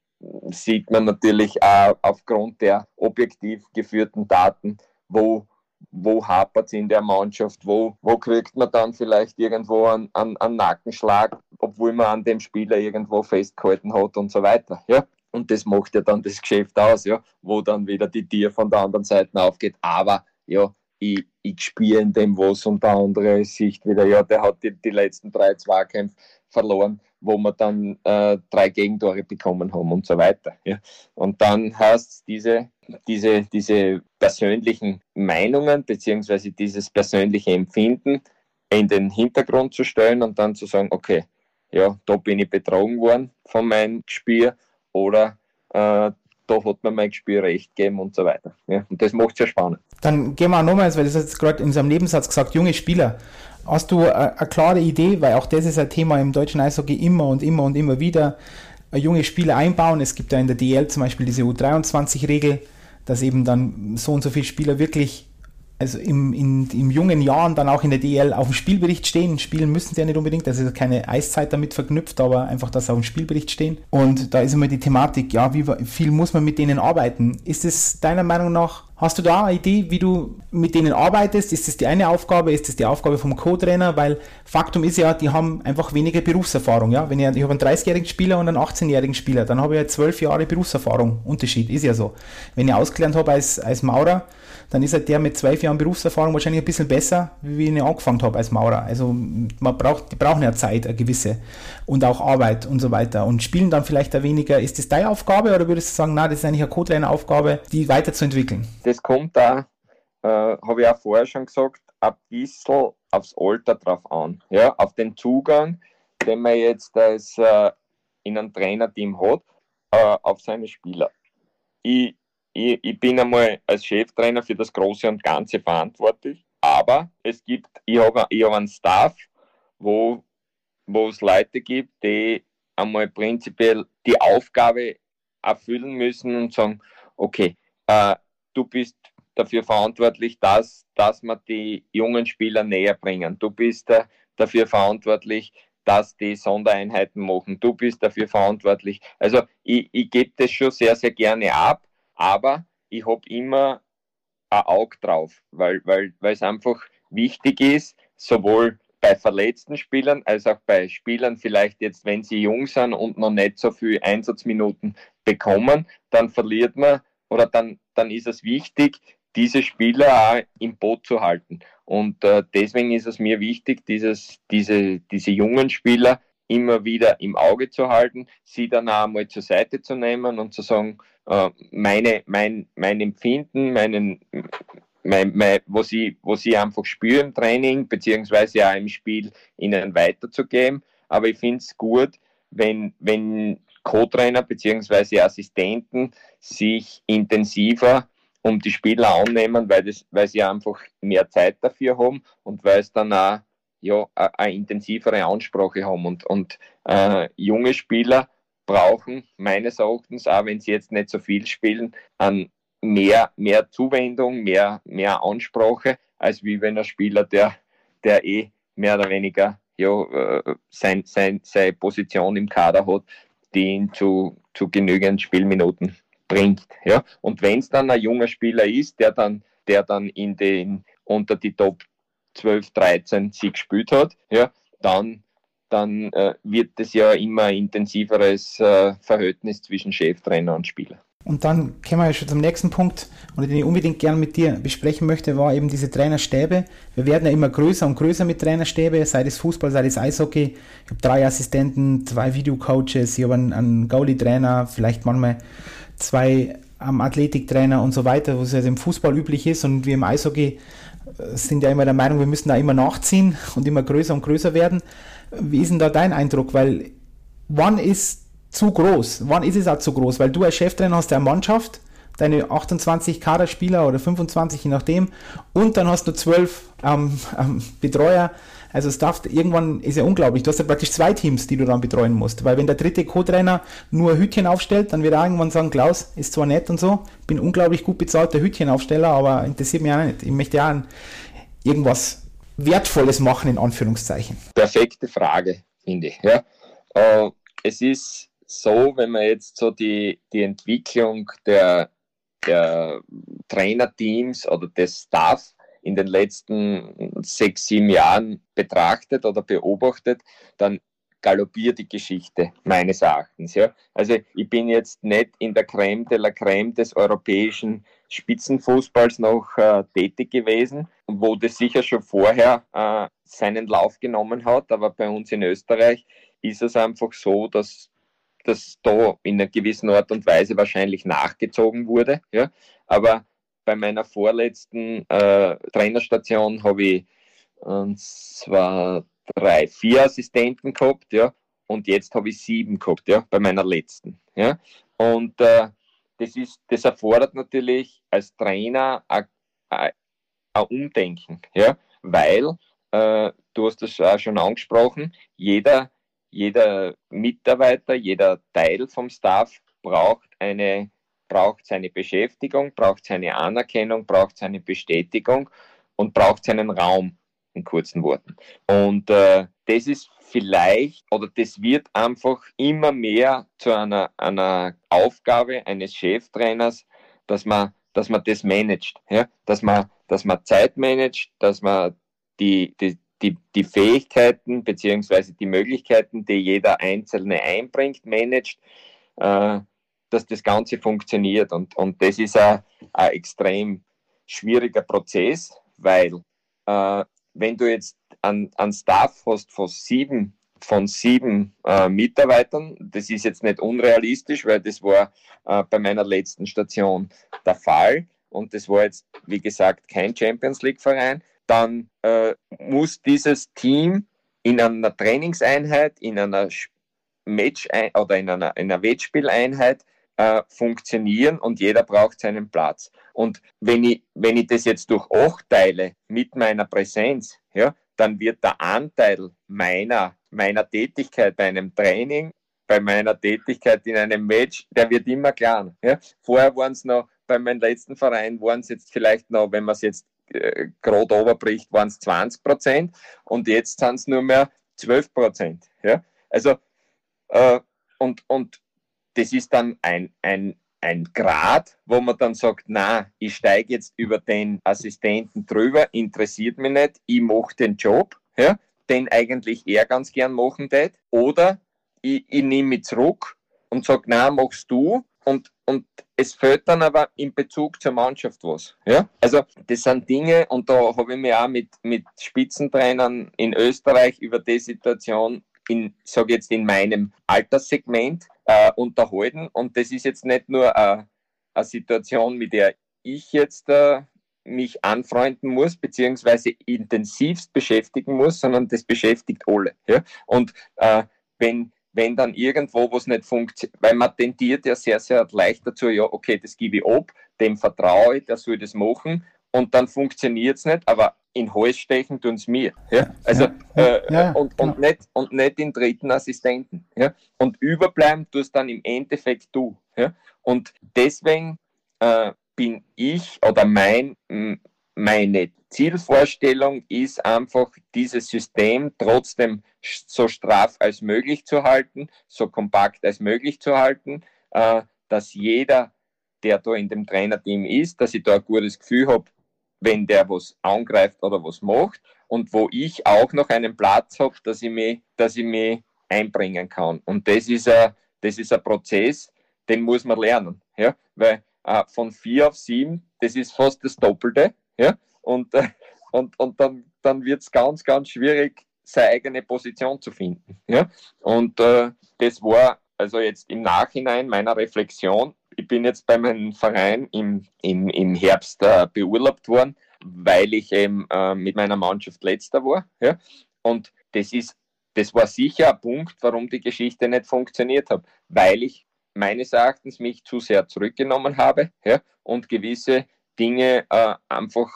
[SPEAKER 1] sieht man natürlich auch aufgrund der objektiv geführten Daten, wo, wo hapert es in der Mannschaft, wo, wo kriegt man dann vielleicht irgendwo einen, einen, einen Nackenschlag, obwohl man an dem Spieler irgendwo festgehalten hat und so weiter. Ja? Und das macht ja dann das Geschäft aus, ja, wo dann wieder die Tier von der anderen Seite aufgeht. Aber ja, ich, ich spiele in dem was und der andere Sicht wieder, ja, der hat die, die letzten drei Zweikämpfe verloren wo wir dann äh, drei Gegentore bekommen haben und so weiter. Ja. Und dann heißt diese, diese, diese persönlichen Meinungen beziehungsweise dieses persönliche Empfinden in den Hintergrund zu stellen und dann zu sagen, okay, ja, da bin ich betrogen worden von meinem Spiel oder äh, da hat mir mein Spiel recht gegeben und so weiter. Ja, und das macht es ja spannend.
[SPEAKER 2] Dann gehen wir nochmals, weil das jetzt gerade in seinem Nebensatz gesagt, junge Spieler. Hast du eine, eine klare Idee, weil auch das ist ein Thema im deutschen Eishockey immer und immer und immer wieder, junge Spieler einbauen. Es gibt ja in der DL zum Beispiel diese U23-Regel, dass eben dann so und so viele Spieler wirklich also im, in, im jungen Jahren dann auch in der DL auf dem Spielbericht stehen. Spielen müssen sie ja nicht unbedingt, das ist keine Eiszeit damit verknüpft, aber einfach, dass sie auf dem Spielbericht stehen. Und da ist immer die Thematik, ja, wie viel muss man mit denen arbeiten? Ist es deiner Meinung nach, hast du da eine Idee, wie du mit denen arbeitest? Ist das die eine Aufgabe? Ist das die Aufgabe vom Co-Trainer? Weil Faktum ist ja, die haben einfach weniger Berufserfahrung. Ja? Wenn ich, ich habe einen 30-jährigen Spieler und einen 18-jährigen Spieler, dann habe ich ja 12 Jahre Berufserfahrung. Unterschied, ist ja so. Wenn ich ausgelernt habe als, als Maurer, dann ist halt der mit zwölf Jahren Berufserfahrung wahrscheinlich ein bisschen besser, wie ich angefangen habe als Maurer. Also man braucht, die brauchen ja Zeit, eine gewisse und auch Arbeit und so weiter und spielen dann vielleicht da weniger. Ist das deine Aufgabe oder würdest du sagen, na, das ist eigentlich eine Co-Trainer-Aufgabe, die weiterzuentwickeln?
[SPEAKER 1] Das kommt da, äh, habe ich auch vorher schon gesagt, ein bisschen aufs Alter drauf an, ja, auf den Zugang, den man jetzt als äh, in einem Trainerteam hat, äh, auf seine Spieler. Ich, ich, ich bin einmal als Cheftrainer für das Große und Ganze verantwortlich, aber es gibt, ich habe ich hab einen Staff, wo, wo es Leute gibt, die einmal prinzipiell die Aufgabe erfüllen müssen und sagen, okay, äh, du bist dafür verantwortlich, dass, dass wir die jungen Spieler näher bringen. Du bist äh, dafür verantwortlich, dass die Sondereinheiten machen. Du bist dafür verantwortlich. Also ich, ich gebe das schon sehr, sehr gerne ab, aber ich habe immer ein Auge drauf, weil, weil, weil es einfach wichtig ist, sowohl bei verletzten Spielern als auch bei Spielern vielleicht jetzt, wenn sie jung sind und noch nicht so viel Einsatzminuten bekommen, dann verliert man oder dann, dann ist es wichtig, diese Spieler auch im Boot zu halten. Und äh, deswegen ist es mir wichtig, dieses, diese, diese jungen Spieler immer wieder im Auge zu halten, sie dann auch mal zur Seite zu nehmen und zu sagen, äh, meine, mein, mein Empfinden, meinen, mein, mein, was, ich, was ich einfach spüre im Training, beziehungsweise auch im Spiel, ihnen weiterzugeben. Aber ich finde es gut, wenn, wenn Co-Trainer beziehungsweise Assistenten sich intensiver um die Spieler annehmen, weil, das, weil sie einfach mehr Zeit dafür haben und weil es dann auch ja, eine intensivere Ansprache haben. Und, und äh, junge Spieler brauchen meines Erachtens, auch wenn sie jetzt nicht so viel spielen, an mehr, mehr Zuwendung, mehr, mehr Ansprache, als wie wenn ein Spieler, der, der eh mehr oder weniger ja, äh, sein, sein, seine Position im Kader hat, die ihn zu, zu genügend Spielminuten bringt. Ja? Und wenn es dann ein junger Spieler ist, der dann, der dann in den, unter die Top 12, 13 sie gespielt hat, ja, dann, dann äh, wird es ja immer intensiveres äh, Verhältnis zwischen Cheftrainer und Spieler.
[SPEAKER 2] Und dann kommen wir schon zum nächsten Punkt, den ich unbedingt gerne mit dir besprechen möchte, war eben diese Trainerstäbe. Wir werden ja immer größer und größer mit Trainerstäbe, sei es Fußball, sei es Eishockey. Ich habe drei Assistenten, zwei Videocoaches, ich habe einen, einen Goalie-Trainer, vielleicht manchmal zwei ähm, Athletiktrainer und so weiter, was ja im Fußball üblich ist. Und wir im Eishockey sind ja immer der Meinung, wir müssen da immer nachziehen und immer größer und größer werden. Wie ist denn da dein Eindruck? Weil wann ist zu groß? Wann ist es auch zu groß? Weil du als Cheftrainer hast ja eine Mannschaft, deine 28 Kaderspieler oder 25, je nachdem, und dann hast du 12 ähm, ähm, Betreuer. Also es darf irgendwann ist ja unglaublich. Du hast ja praktisch zwei Teams, die du dann betreuen musst. Weil wenn der dritte Co-Trainer nur Hütchen aufstellt, dann wird er irgendwann sagen, Klaus, ist zwar nett und so, bin unglaublich gut bezahlter Hütchenaufsteller, aber interessiert mich auch nicht. Ich möchte ja irgendwas Wertvolles machen, in Anführungszeichen.
[SPEAKER 1] Perfekte Frage, finde ich. Ja. Äh, es ist so, wenn man jetzt so die, die Entwicklung der, der Trainerteams oder des Staff in den letzten sechs, sieben Jahren betrachtet oder beobachtet, dann galoppiert die Geschichte meines Erachtens. Ja. Also ich bin jetzt nicht in der Creme de la Creme des europäischen Spitzenfußballs noch äh, tätig gewesen, wo das sicher schon vorher äh, seinen Lauf genommen hat, aber bei uns in Österreich ist es einfach so, dass dass da in einer gewissen Art und Weise wahrscheinlich nachgezogen wurde. Ja. Aber bei meiner vorletzten äh, Trainerstation habe ich und zwar drei, vier Assistenten gehabt, ja, und jetzt habe ich sieben gehabt, ja, bei meiner letzten, ja. Und äh, das ist, das erfordert natürlich als Trainer ein, Umdenken, ja, weil äh, du hast das auch schon angesprochen, jeder jeder Mitarbeiter, jeder Teil vom Staff braucht eine braucht seine Beschäftigung, braucht seine Anerkennung, braucht seine Bestätigung und braucht seinen Raum in kurzen Worten. Und äh, das ist vielleicht oder das wird einfach immer mehr zu einer, einer Aufgabe eines Cheftrainers, dass man, dass man das managt, ja? dass, man, dass man Zeit managt, dass man die, die, die, die Fähigkeiten beziehungsweise die Möglichkeiten, die jeder Einzelne einbringt, managt, äh, dass das Ganze funktioniert. Und, und das ist ein, ein extrem schwieriger Prozess, weil äh, wenn du jetzt einen, Staff hast von sieben, von sieben äh, Mitarbeitern, das ist jetzt nicht unrealistisch, weil das war äh, bei meiner letzten Station der Fall. Und das war jetzt, wie gesagt, kein Champions League-Verein dann äh, muss dieses Team in einer Trainingseinheit, in einer Match oder in einer, in einer Wettspieleinheit äh, funktionieren und jeder braucht seinen Platz. Und wenn ich, wenn ich das jetzt durch acht teile mit meiner Präsenz, ja, dann wird der Anteil meiner, meiner Tätigkeit bei einem Training, bei meiner Tätigkeit in einem Match, der wird immer kleiner. Ja. Vorher waren es noch, bei meinem letzten Verein waren es jetzt vielleicht noch, wenn man es jetzt äh, gerade oberbricht, waren es 20 Prozent und jetzt sind es nur mehr 12 Prozent. Ja? Also, äh, und, und das ist dann ein, ein, ein Grad, wo man dann sagt, na, ich steige jetzt über den Assistenten drüber, interessiert mich nicht, ich mache den Job, ja, den eigentlich er ganz gern machen tät, oder ich, ich nehme mich zurück und sage, na, machst du und, und es fehlt dann aber in Bezug zur Mannschaft was. Ja? Also das sind Dinge, und da habe ich mich auch mit, mit Spitzentrainern in Österreich über die Situation in, sage jetzt in meinem Alterssegment äh, unterhalten. Und das ist jetzt nicht nur äh, eine Situation, mit der ich jetzt äh, mich anfreunden muss, beziehungsweise intensivst beschäftigen muss, sondern das beschäftigt alle. Ja? Und äh, wenn wenn dann irgendwo was nicht funktioniert, weil man tendiert ja sehr, sehr leicht dazu, ja, okay, das gebe ich ab, dem vertraue ich, der soll das machen und dann funktioniert es nicht, aber in Hals stechen tun es mir. Ja? Also, ja, äh, ja, und, und, genau. nicht, und nicht den dritten Assistenten. Ja? Und überbleiben tust dann im Endeffekt du. Ja? Und deswegen äh, bin ich oder mein, meine Zielvorstellung ist einfach, dieses System trotzdem so straff als möglich zu halten, so kompakt als möglich zu halten, äh, dass jeder, der da in dem Trainerteam ist, dass ich da ein gutes Gefühl habe, wenn der was angreift oder was macht und wo ich auch noch einen Platz habe, dass ich mich, dass ich mich einbringen kann. Und das ist ein, das ist ein Prozess, den muss man lernen. Ja? weil äh, von vier auf sieben, das ist fast das Doppelte. Ja? Und, äh, und, und dann, dann wird es ganz, ganz schwierig, seine eigene Position zu finden. Ja? Und äh, das war also jetzt im Nachhinein meiner Reflexion. Ich bin jetzt bei meinem Verein im, im, im Herbst äh, beurlaubt worden, weil ich eben äh, mit meiner Mannschaft letzter war. Ja? Und das ist das war sicher ein Punkt, warum die Geschichte nicht funktioniert hat, weil ich meines Erachtens mich zu sehr zurückgenommen habe ja, und gewisse Dinge äh, einfach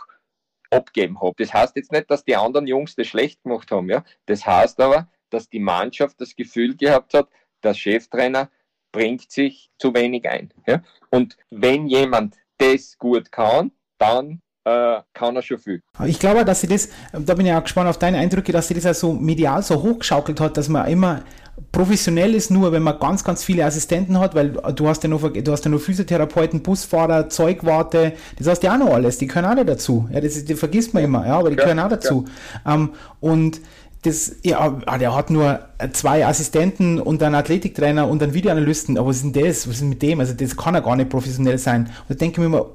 [SPEAKER 1] abgeben habe. Das heißt jetzt nicht, dass die anderen Jungs das schlecht gemacht haben. Ja? Das heißt aber, dass die Mannschaft das Gefühl gehabt hat, der Cheftrainer bringt sich zu wenig ein. Ja? Und wenn jemand das gut kann, dann äh, kann er schon viel.
[SPEAKER 2] Ich glaube, dass sie das, da bin ich auch gespannt auf deine Eindrücke, dass sie das also medial so hochgeschaukelt hat, dass man immer professionell ist nur, wenn man ganz, ganz viele Assistenten hat, weil du hast ja nur, du hast ja nur Physiotherapeuten, Busfahrer, Zeugwarte, das hast ja auch noch alles, die können auch nicht dazu. Ja, das, das vergisst man immer, ja, aber die ja, können auch dazu. Ja. Ähm, und das, ja, ah, der hat nur zwei Assistenten und einen Athletiktrainer und einen Videoanalysten, aber was ist denn das? Was ist mit dem? Also das kann ja gar nicht professionell sein. Und da denke ich mir immer,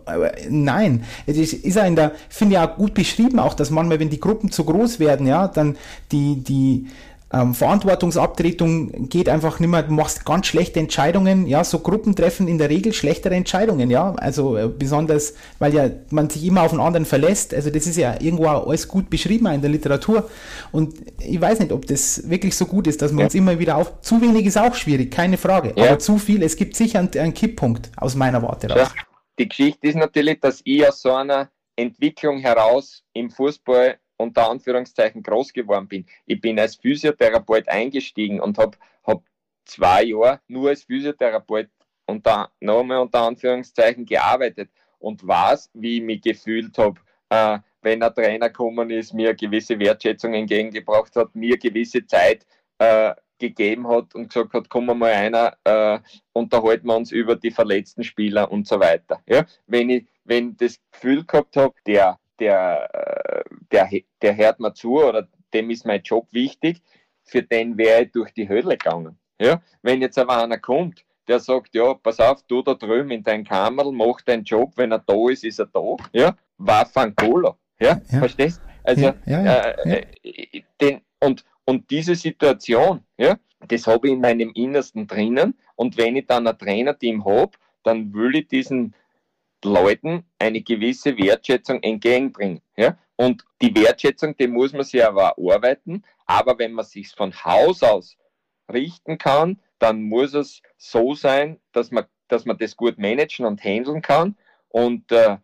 [SPEAKER 2] nein, das ist ja in der, finde ich auch gut beschrieben, auch dass manchmal, wenn die Gruppen zu groß werden, ja, dann die, die, ähm, Verantwortungsabtretung geht einfach nicht mehr, du machst ganz schlechte Entscheidungen, ja, so Gruppen treffen in der Regel schlechtere Entscheidungen, ja, also äh, besonders, weil ja man sich immer auf den anderen verlässt, also das ist ja irgendwo alles gut beschrieben in der Literatur und ich weiß nicht, ob das wirklich so gut ist, dass man ja. uns immer wieder auf, zu wenig ist auch schwierig, keine Frage, ja. aber zu viel, es gibt sicher einen, einen Kipppunkt aus meiner Warte raus. Ja.
[SPEAKER 1] Die Geschichte ist natürlich, dass ich aus so einer Entwicklung heraus im Fußball unter Anführungszeichen groß geworden bin. Ich bin als Physiotherapeut eingestiegen und habe hab zwei Jahre nur als Physiotherapeut unter, nochmal unter Anführungszeichen gearbeitet und weiß, wie ich mich gefühlt habe, äh, wenn ein Trainer gekommen ist, mir gewisse Wertschätzung entgegengebracht hat, mir gewisse Zeit äh, gegeben hat und gesagt hat, komm mal einer, äh, unterhalten wir uns über die verletzten Spieler und so weiter. Ja? Wenn ich wenn das Gefühl gehabt habe, der der, der, der hört mir zu oder dem ist mein Job wichtig, für den wäre ich durch die Hölle gegangen. Ja? Wenn jetzt aber einer kommt, der sagt, ja, pass auf, du da drüben in dein Kammerl, mach deinen Job, wenn er da ist, ist er da, ja, war von Cola, ja, ja. verstehst? Also, ja, ja, äh, äh, den, und, und diese Situation, ja, das habe ich in meinem Innersten drinnen und wenn ich dann ein Trainerteam habe, dann will ich diesen Leuten eine gewisse Wertschätzung entgegenbringen. Ja? Und die Wertschätzung, die muss man sich aber erarbeiten. Aber wenn man sich von Haus aus richten kann, dann muss es so sein, dass man, dass man das gut managen und handeln kann. Und äh,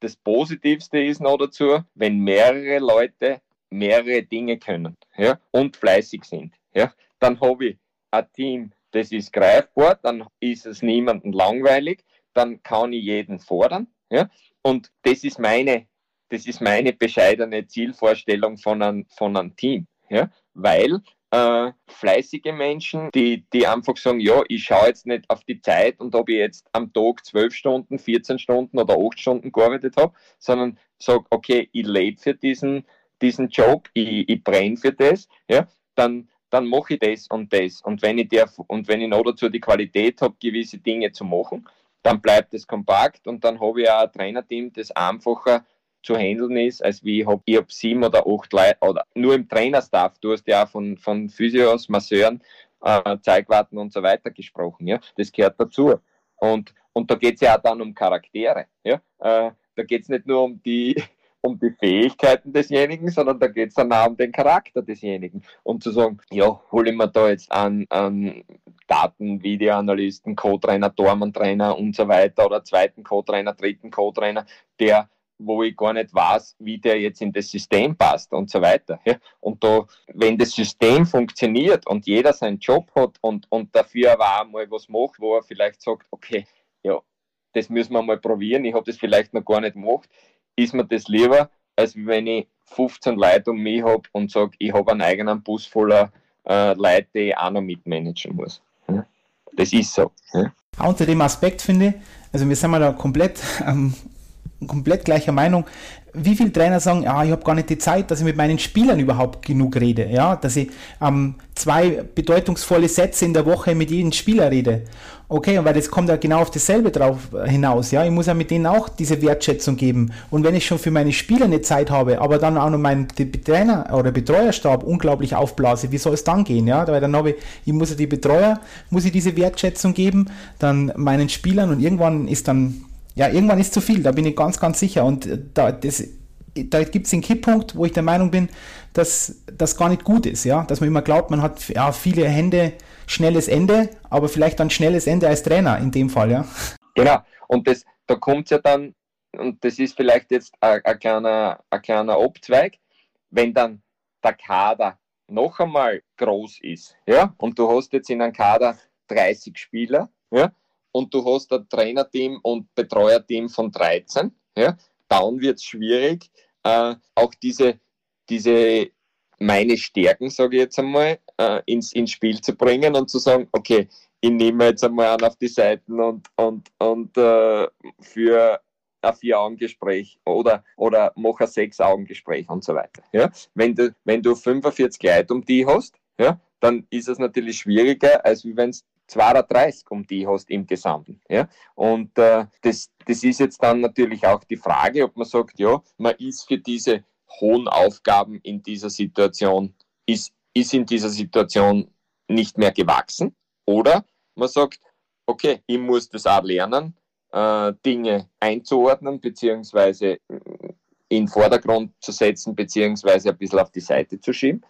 [SPEAKER 1] das Positivste ist noch dazu, wenn mehrere Leute mehrere Dinge können ja, und fleißig sind. Ja, dann habe ich ein Team, das ist greifbar, dann ist es niemandem langweilig, dann kann ich jeden fordern. Ja? Und das ist meine, das ist meine bescheidene Zielvorstellung von einem, von einem Team. Ja? Weil äh, fleißige Menschen, die, die einfach sagen, ja, ich schaue jetzt nicht auf die Zeit und ob ich jetzt am Tag 12 Stunden, 14 Stunden oder 8 Stunden gearbeitet habe, sondern sage, okay, ich lebe für diesen, diesen Job, ich, ich brenne für das, ja, dann, dann mache ich das und das. Und wenn ich der, und wenn ich noch dazu die Qualität habe, gewisse Dinge zu machen, dann bleibt es kompakt und dann habe ich auch ein Trainerteam, das einfacher zu handeln ist, als wie ich habe ich hab sieben oder acht Leute oder nur im Trainerstaff, du hast ja auch von, von Physios, Masseuren, äh, Zeigwarten und so weiter gesprochen, ja, das gehört dazu. Und, und da geht es ja auch dann um Charaktere, ja, äh, da geht es nicht nur um die, um die Fähigkeiten desjenigen, sondern da geht es dann auch um den Charakter desjenigen. Und zu sagen, ja, hole ich mir da jetzt an, an Daten, Videoanalysten, Co-Trainer, Tormann-Trainer und so weiter oder zweiten Co-Trainer, dritten Co-Trainer, der wo ich gar nicht weiß, wie der jetzt in das System passt und so weiter. Ja. Und da, wenn das System funktioniert und jeder seinen Job hat und, und dafür aber auch mal was macht, wo er vielleicht sagt, okay, ja, das müssen wir mal probieren, ich habe das vielleicht noch gar nicht gemacht, ist mir das lieber, als wenn ich 15 Leute um mich habe und sage, ich habe einen eigenen Bus voller äh, Leute, die ich auch noch mitmanagen muss. Ja? Das ist so. Ja?
[SPEAKER 2] Unter dem Aspekt finde ich, also wir sind mal da komplett, ähm, komplett gleicher Meinung, wie viele Trainer sagen, ja, ich habe gar nicht die Zeit, dass ich mit meinen Spielern überhaupt genug rede, ja, dass ich ähm, zwei bedeutungsvolle Sätze in der Woche mit jedem Spieler rede. Okay, weil das kommt ja genau auf dasselbe drauf hinaus, ja. Ich muss ja mit denen auch diese Wertschätzung geben. Und wenn ich schon für meine Spieler eine Zeit habe, aber dann auch noch meinen Trainer oder Betreuerstab unglaublich aufblase, wie soll es dann gehen, ja? Weil dann habe ich, ich muss ja die Betreuer, muss ich diese Wertschätzung geben, dann meinen Spielern und irgendwann ist dann ja, irgendwann ist zu viel, da bin ich ganz, ganz sicher. Und äh, da, da gibt es den Kipppunkt, wo ich der Meinung bin, dass das gar nicht gut ist, ja, dass man immer glaubt, man hat ja, viele Hände, schnelles Ende, aber vielleicht dann schnelles Ende als Trainer in dem Fall, ja.
[SPEAKER 1] Genau, und das, da kommt es ja dann, und das ist vielleicht jetzt ein, ein, kleiner, ein kleiner Abzweig, wenn dann der Kader noch einmal groß ist, ja, und du hast jetzt in einem Kader 30 Spieler, ja, und du hast ein Trainerteam und Betreuerteam von 13, ja, dann wird es schwierig, äh, auch diese, diese meine Stärken, sage ich jetzt einmal, äh, ins, ins Spiel zu bringen und zu sagen, okay, ich nehme jetzt einmal an auf die Seiten und, und, und äh, für ein Vier-Augen-Gespräch oder, oder mache ein Sechs-Augen-Gespräch und so weiter. Ja? Wenn, du, wenn du 45 Leute um die hast, ja, dann ist es natürlich schwieriger, als wenn es 32 um die hast im Gesamten. Ja? Und äh, das, das ist jetzt dann natürlich auch die Frage, ob man sagt, ja, man ist für diese hohen Aufgaben in dieser Situation, ist, ist in dieser Situation nicht mehr gewachsen. Oder man sagt, okay, ich muss das auch lernen, äh, Dinge einzuordnen, beziehungsweise in den Vordergrund zu setzen, beziehungsweise ein bisschen auf die Seite zu schieben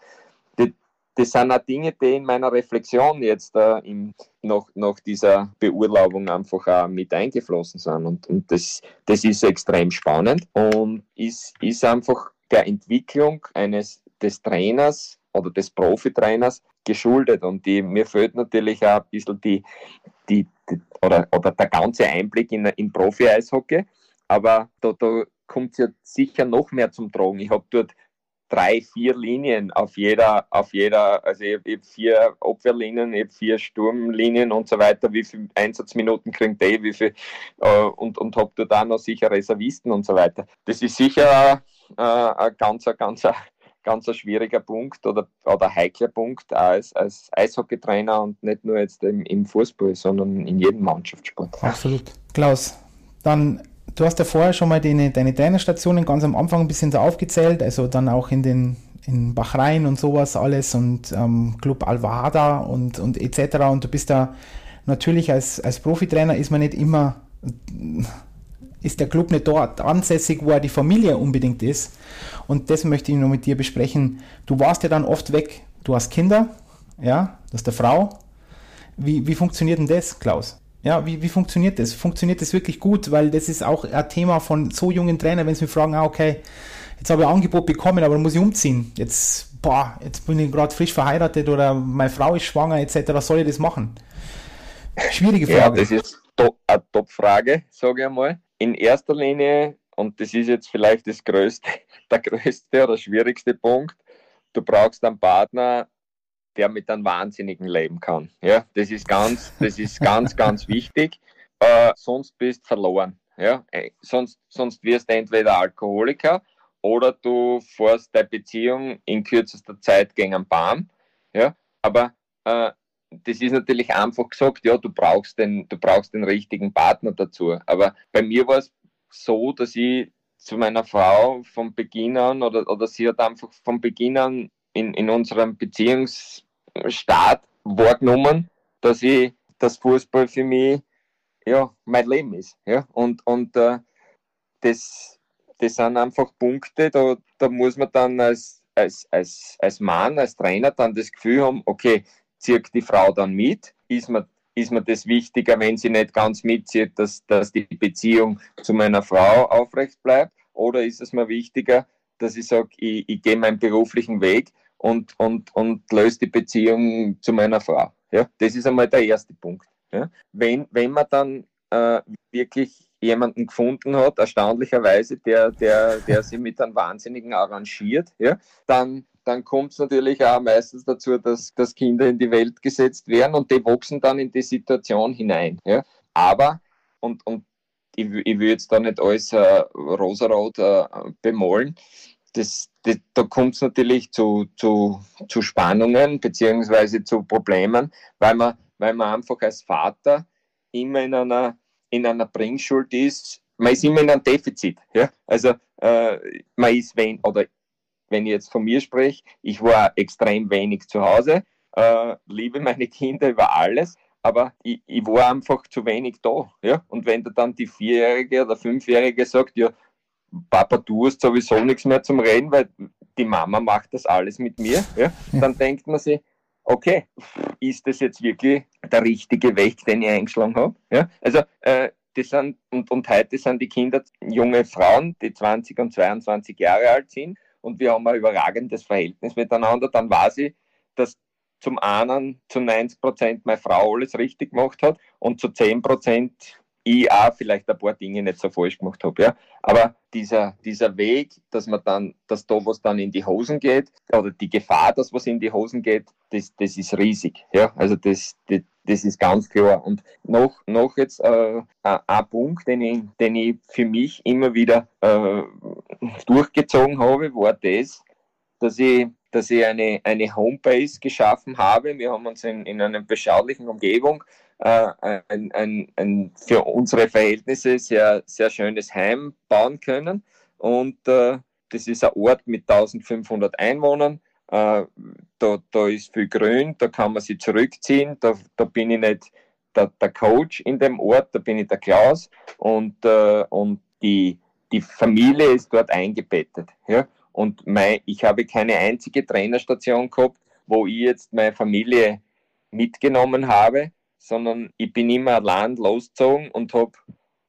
[SPEAKER 1] das sind auch Dinge, die in meiner Reflexion jetzt äh, im, nach, nach dieser Beurlaubung einfach auch mit eingeflossen sind. Und, und das, das ist extrem spannend und ist, ist einfach der Entwicklung eines des Trainers oder des Profitrainers geschuldet. Und die, mir fehlt natürlich auch ein bisschen die, die, die oder, oder der ganze Einblick in, in Profi-Eishockey. Aber da, da kommt es ja sicher noch mehr zum Tragen. Ich habe dort drei, vier Linien auf jeder, auf jeder, also ich habe vier Abwehrlinien, ich habe vier Sturmlinien und so weiter, wie viele Einsatzminuten kriegt der, wie viel, äh, und, und habe dort auch noch sicher Reservisten und so weiter. Das ist sicher äh, ein ganz, ganz, ganz schwieriger Punkt oder, oder heikler Punkt als, als Eishockeytrainer und nicht nur jetzt im, im Fußball, sondern in jedem Mannschaftssport.
[SPEAKER 2] Absolut. Klaus, dann du hast ja vorher schon mal deine, deine Trainerstationen ganz am Anfang ein bisschen so aufgezählt, also dann auch in den in Bahrain und sowas alles und ähm, Club Al-Wahda und, und etc. Und du bist da natürlich als, als Profitrainer ist man nicht immer, ist der Club nicht dort ansässig, wo er die Familie unbedingt ist. Und das möchte ich noch mit dir besprechen. Du warst ja dann oft weg. Du hast Kinder, ja, du hast eine Frau. Wie, wie funktioniert denn das, Klaus? Ja, wie, wie funktioniert das? Funktioniert das wirklich gut? Weil das ist auch ein Thema von so jungen Trainern, wenn sie mich fragen, ah, okay, jetzt habe ich ein Angebot bekommen, aber dann muss ich umziehen. Jetzt, boah, jetzt bin ich gerade frisch verheiratet oder meine Frau ist schwanger, etc. Was soll ich das machen? Schwierige Frage.
[SPEAKER 1] Ja, das ist eine Top-Frage, sage ich einmal. In erster Linie, und das ist jetzt vielleicht das größte, der größte oder schwierigste Punkt, du brauchst einen Partner, der mit einem Wahnsinnigen leben kann. Ja, das ist ganz, das ist ganz, ganz wichtig. Äh, sonst bist verloren. Ja, äh, sonst, sonst wirst du entweder Alkoholiker oder du fährst deine Beziehung in kürzester Zeit gegen einen Baum. Ja, aber äh, das ist natürlich einfach gesagt, ja, du brauchst den, du brauchst den richtigen Partner dazu. Aber bei mir war es so, dass ich zu meiner Frau von Beginn an oder, oder sie hat einfach von Beginn an in, in unserem Beziehungsstart wahrgenommen, dass ich das Fußball für mich ja, mein Leben ist. Ja? Und, und äh, das, das sind einfach Punkte, da, da muss man dann als, als, als, als Mann, als Trainer dann das Gefühl haben, okay, zieht die Frau dann mit? Ist mir, ist mir das wichtiger, wenn sie nicht ganz mitzieht, dass, dass die Beziehung zu meiner Frau aufrecht bleibt? Oder ist es mir wichtiger, dass ich sage, ich, ich gehe meinen beruflichen Weg und, und, und löse die Beziehung zu meiner Frau. Ja? Das ist einmal der erste Punkt. Ja? Wenn, wenn man dann äh, wirklich jemanden gefunden hat, erstaunlicherweise, der, der, der sich mit einem Wahnsinnigen arrangiert, ja, dann, dann kommt es natürlich auch meistens dazu, dass, dass Kinder in die Welt gesetzt werden und die wachsen dann in die Situation hinein. Ja. Aber, und, und ich, ich will jetzt da nicht alles äh, rosarot äh, bemalen. Das, das, da kommt es natürlich zu, zu, zu Spannungen beziehungsweise zu Problemen, weil man, weil man einfach als Vater immer in einer, in einer Bringschuld ist. Man ist immer in einem Defizit. Ja? Also äh, man ist wenn, oder wenn ich jetzt von mir spreche, ich war extrem wenig zu Hause, äh, liebe meine Kinder über alles, aber ich, ich, war einfach zu wenig da. Ja? Und wenn da dann die Vierjährige oder Fünfjährige sagt, ja, Papa, du hast sowieso nichts mehr zum Reden, weil die Mama macht das alles mit mir, ja? dann denkt man sich, okay, ist das jetzt wirklich der richtige Weg, den ich eingeschlagen habe? Ja? Also, äh, das sind, und, und heute sind die Kinder junge Frauen, die 20 und 22 Jahre alt sind, und wir haben ein überragendes Verhältnis miteinander, dann weiß ich, dass zum einen zu 90 Prozent meine Frau alles richtig gemacht hat und zu 10 Prozent ich auch vielleicht ein paar Dinge nicht so falsch gemacht habe. Ja. Aber dieser, dieser Weg, dass man dann, dass da was dann in die Hosen geht, oder die Gefahr, dass was in die Hosen geht, das, das ist riesig. Ja. Also das, das, das ist ganz klar. Und noch, noch jetzt äh, ein Punkt, den ich, den ich für mich immer wieder äh, durchgezogen habe, war das, dass ich dass ich eine, eine Homebase geschaffen habe. Wir haben uns in, in einer beschaulichen Umgebung äh, ein, ein, ein für unsere Verhältnisse sehr, sehr schönes Heim bauen können. Und äh, das ist ein Ort mit 1500 Einwohnern. Äh, da, da ist viel Grün, da kann man sich zurückziehen. Da, da bin ich nicht der, der Coach in dem Ort, da bin ich der Klaus. Und, äh, und die, die Familie ist dort eingebettet. Ja? Und mein, ich habe keine einzige Trainerstation gehabt, wo ich jetzt meine Familie mitgenommen habe, sondern ich bin immer allein losgezogen und habe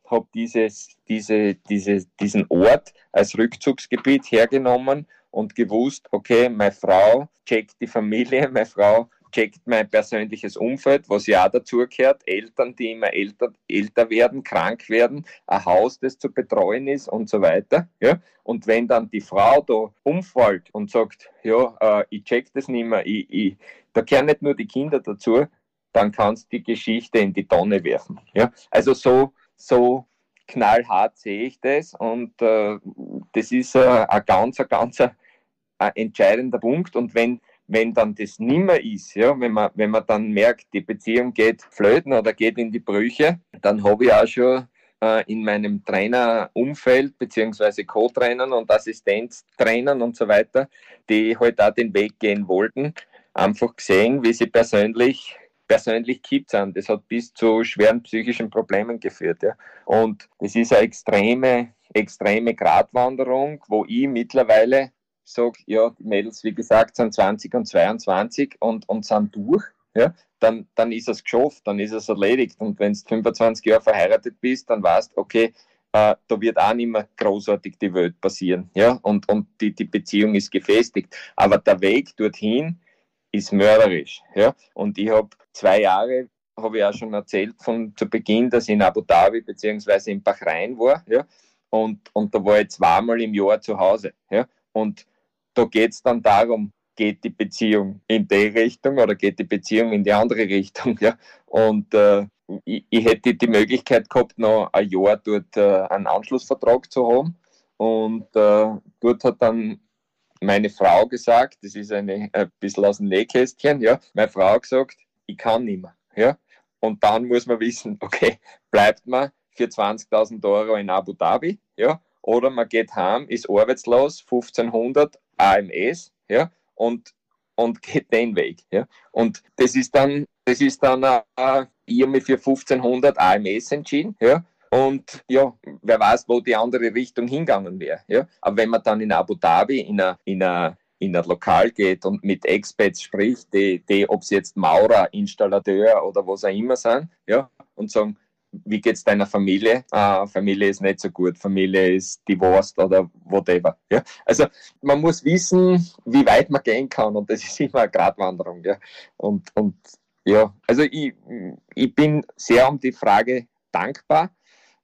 [SPEAKER 1] hab dieses, diese, diese, diesen Ort als Rückzugsgebiet hergenommen und gewusst, okay, meine Frau checkt die Familie, meine Frau checkt mein persönliches Umfeld, was ja auch dazu gehört, Eltern, die immer älter, älter werden, krank werden, ein Haus, das zu betreuen ist und so weiter. Ja? Und wenn dann die Frau da umfällt und sagt, ja, äh, ich check das nicht mehr, ich, ich, da gehören nicht nur die Kinder dazu, dann kannst du die Geschichte in die Tonne werfen. Ja? Also so, so knallhart sehe ich das und äh, das ist äh, ein ganz, ein ganz ein entscheidender Punkt und wenn wenn dann das nimmer ist, ja, wenn man, wenn man dann merkt, die Beziehung geht flöten oder geht in die Brüche, dann habe ich auch schon äh, in meinem Trainerumfeld beziehungsweise Co-Trainern und Assistenztrainern und so weiter, die halt auch den Weg gehen wollten, einfach gesehen, wie sie persönlich persönlich kippt sind. Das hat bis zu schweren psychischen Problemen geführt. Ja. Und das ist eine extreme, extreme Gratwanderung, wo ich mittlerweile sage, ja, die Mädels, wie gesagt, sind 20 und 22 und, und sind durch, ja, dann, dann ist es geschafft, dann ist es erledigt. Und wenn du 25 Jahre verheiratet bist, dann weißt okay, äh, da wird auch nicht mehr großartig die Welt passieren. Ja? Und, und die, die Beziehung ist gefestigt. Aber der Weg dorthin ist mörderisch. Ja? Und ich habe zwei Jahre, habe ich auch schon erzählt, von zu Beginn, dass ich in Abu Dhabi bzw. in Bahrain war. Ja? Und, und da war ich zweimal im Jahr zu Hause. Ja? Und da geht es dann darum, geht die Beziehung in die Richtung oder geht die Beziehung in die andere Richtung. Ja? Und äh, ich, ich, hätte die Möglichkeit gehabt, noch ein Jahr dort äh, einen Anschlussvertrag zu haben. Und äh, dort hat dann meine Frau gesagt, das ist eine, ein bisschen aus dem Nähkästchen, ja, meine Frau gesagt, ich kann nicht mehr. Ja? Und dann muss man wissen, okay, bleibt man für 20.000 Euro in Abu Dhabi, ja, oder man geht heim, ist arbeitslos, 1500 AMS, ja, und, und geht den Weg, ja. Und das ist dann, das ist dann, äh, ich habe mich für 1500 AMS entschieden, ja, und ja, wer weiß, wo die andere Richtung hingegangen wäre. Ja? Aber wenn man dann in Abu Dhabi in einer in a, in ein Lokal geht und mit Expats spricht, die, die ob sie jetzt Maurer, Installateur oder was auch immer sind, ja, und sagen, wie geht es deiner Familie? Ah, Familie ist nicht so gut, Familie ist divorced oder whatever. Ja? Also man muss wissen, wie weit man gehen kann und das ist immer eine Gratwanderung. Ja? Und, und ja, also ich, ich bin sehr um die Frage dankbar,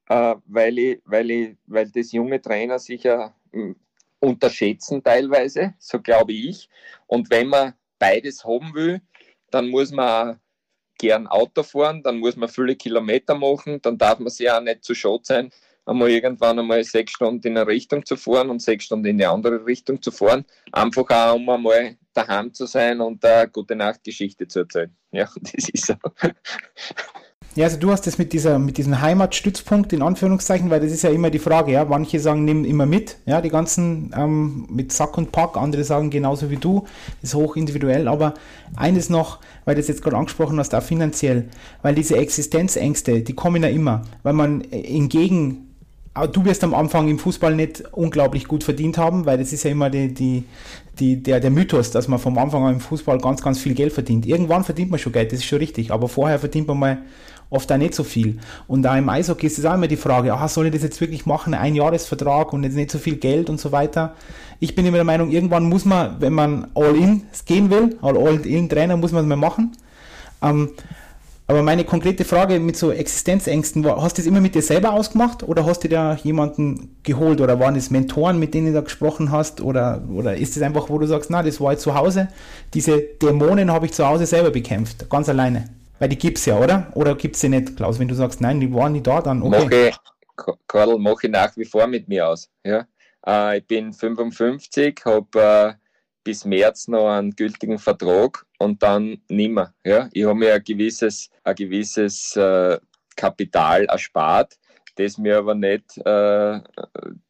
[SPEAKER 1] äh, weil, ich, weil, ich, weil das junge Trainer sicher äh, unterschätzen teilweise, so glaube ich. Und wenn man beides haben will, dann muss man gern Auto fahren, dann muss man viele Kilometer machen, dann darf man sich auch nicht zu schade sein, einmal irgendwann einmal sechs Stunden in eine Richtung zu fahren und sechs Stunden in die andere Richtung zu fahren. Einfach auch, um einmal daheim zu sein und eine gute Nachtgeschichte zu erzählen. Ja, das ist so.
[SPEAKER 2] Ja, also du hast das mit dieser, mit diesem Heimatstützpunkt in Anführungszeichen, weil das ist ja immer die Frage, ja. Manche sagen, nimm immer mit, ja, die ganzen ähm, mit Sack und Pack, andere sagen genauso wie du, ist hoch individuell, aber eines noch, weil du das jetzt gerade angesprochen hast, auch finanziell, weil diese Existenzängste, die kommen ja immer, weil man hingegen du wirst am Anfang im Fußball nicht unglaublich gut verdient haben, weil das ist ja immer die, die, die, der, der Mythos, dass man vom Anfang an im Fußball ganz, ganz viel Geld verdient. Irgendwann verdient man schon Geld, das ist schon richtig, aber vorher verdient man mal oft auch nicht so viel. Und da im Eishockey ist es auch immer die Frage, aha, soll ich das jetzt wirklich machen, ein Jahresvertrag und jetzt nicht so viel Geld und so weiter. Ich bin immer der Meinung, irgendwann muss man, wenn man all in gehen will, all in Trainer, muss man es mal machen. Ähm, aber meine konkrete Frage mit so Existenzängsten war, hast du das immer mit dir selber ausgemacht oder hast du da jemanden geholt oder waren es Mentoren, mit denen du da gesprochen hast oder, oder ist es einfach, wo du sagst, na, das war jetzt zu Hause, diese Dämonen habe ich zu Hause selber bekämpft, ganz alleine? Weil die gibt es ja, oder? Oder gibt es sie nicht, Klaus? Wenn du sagst, nein, die waren nicht da, dann
[SPEAKER 1] okay. Mache, Karl, mache ich nach wie vor mit mir aus. Ja? Äh, ich bin 55, habe äh, bis März noch einen gültigen Vertrag und dann nimmer. Ja? Ich habe mir ein gewisses, ein gewisses äh, Kapital erspart, das mir aber nicht, äh,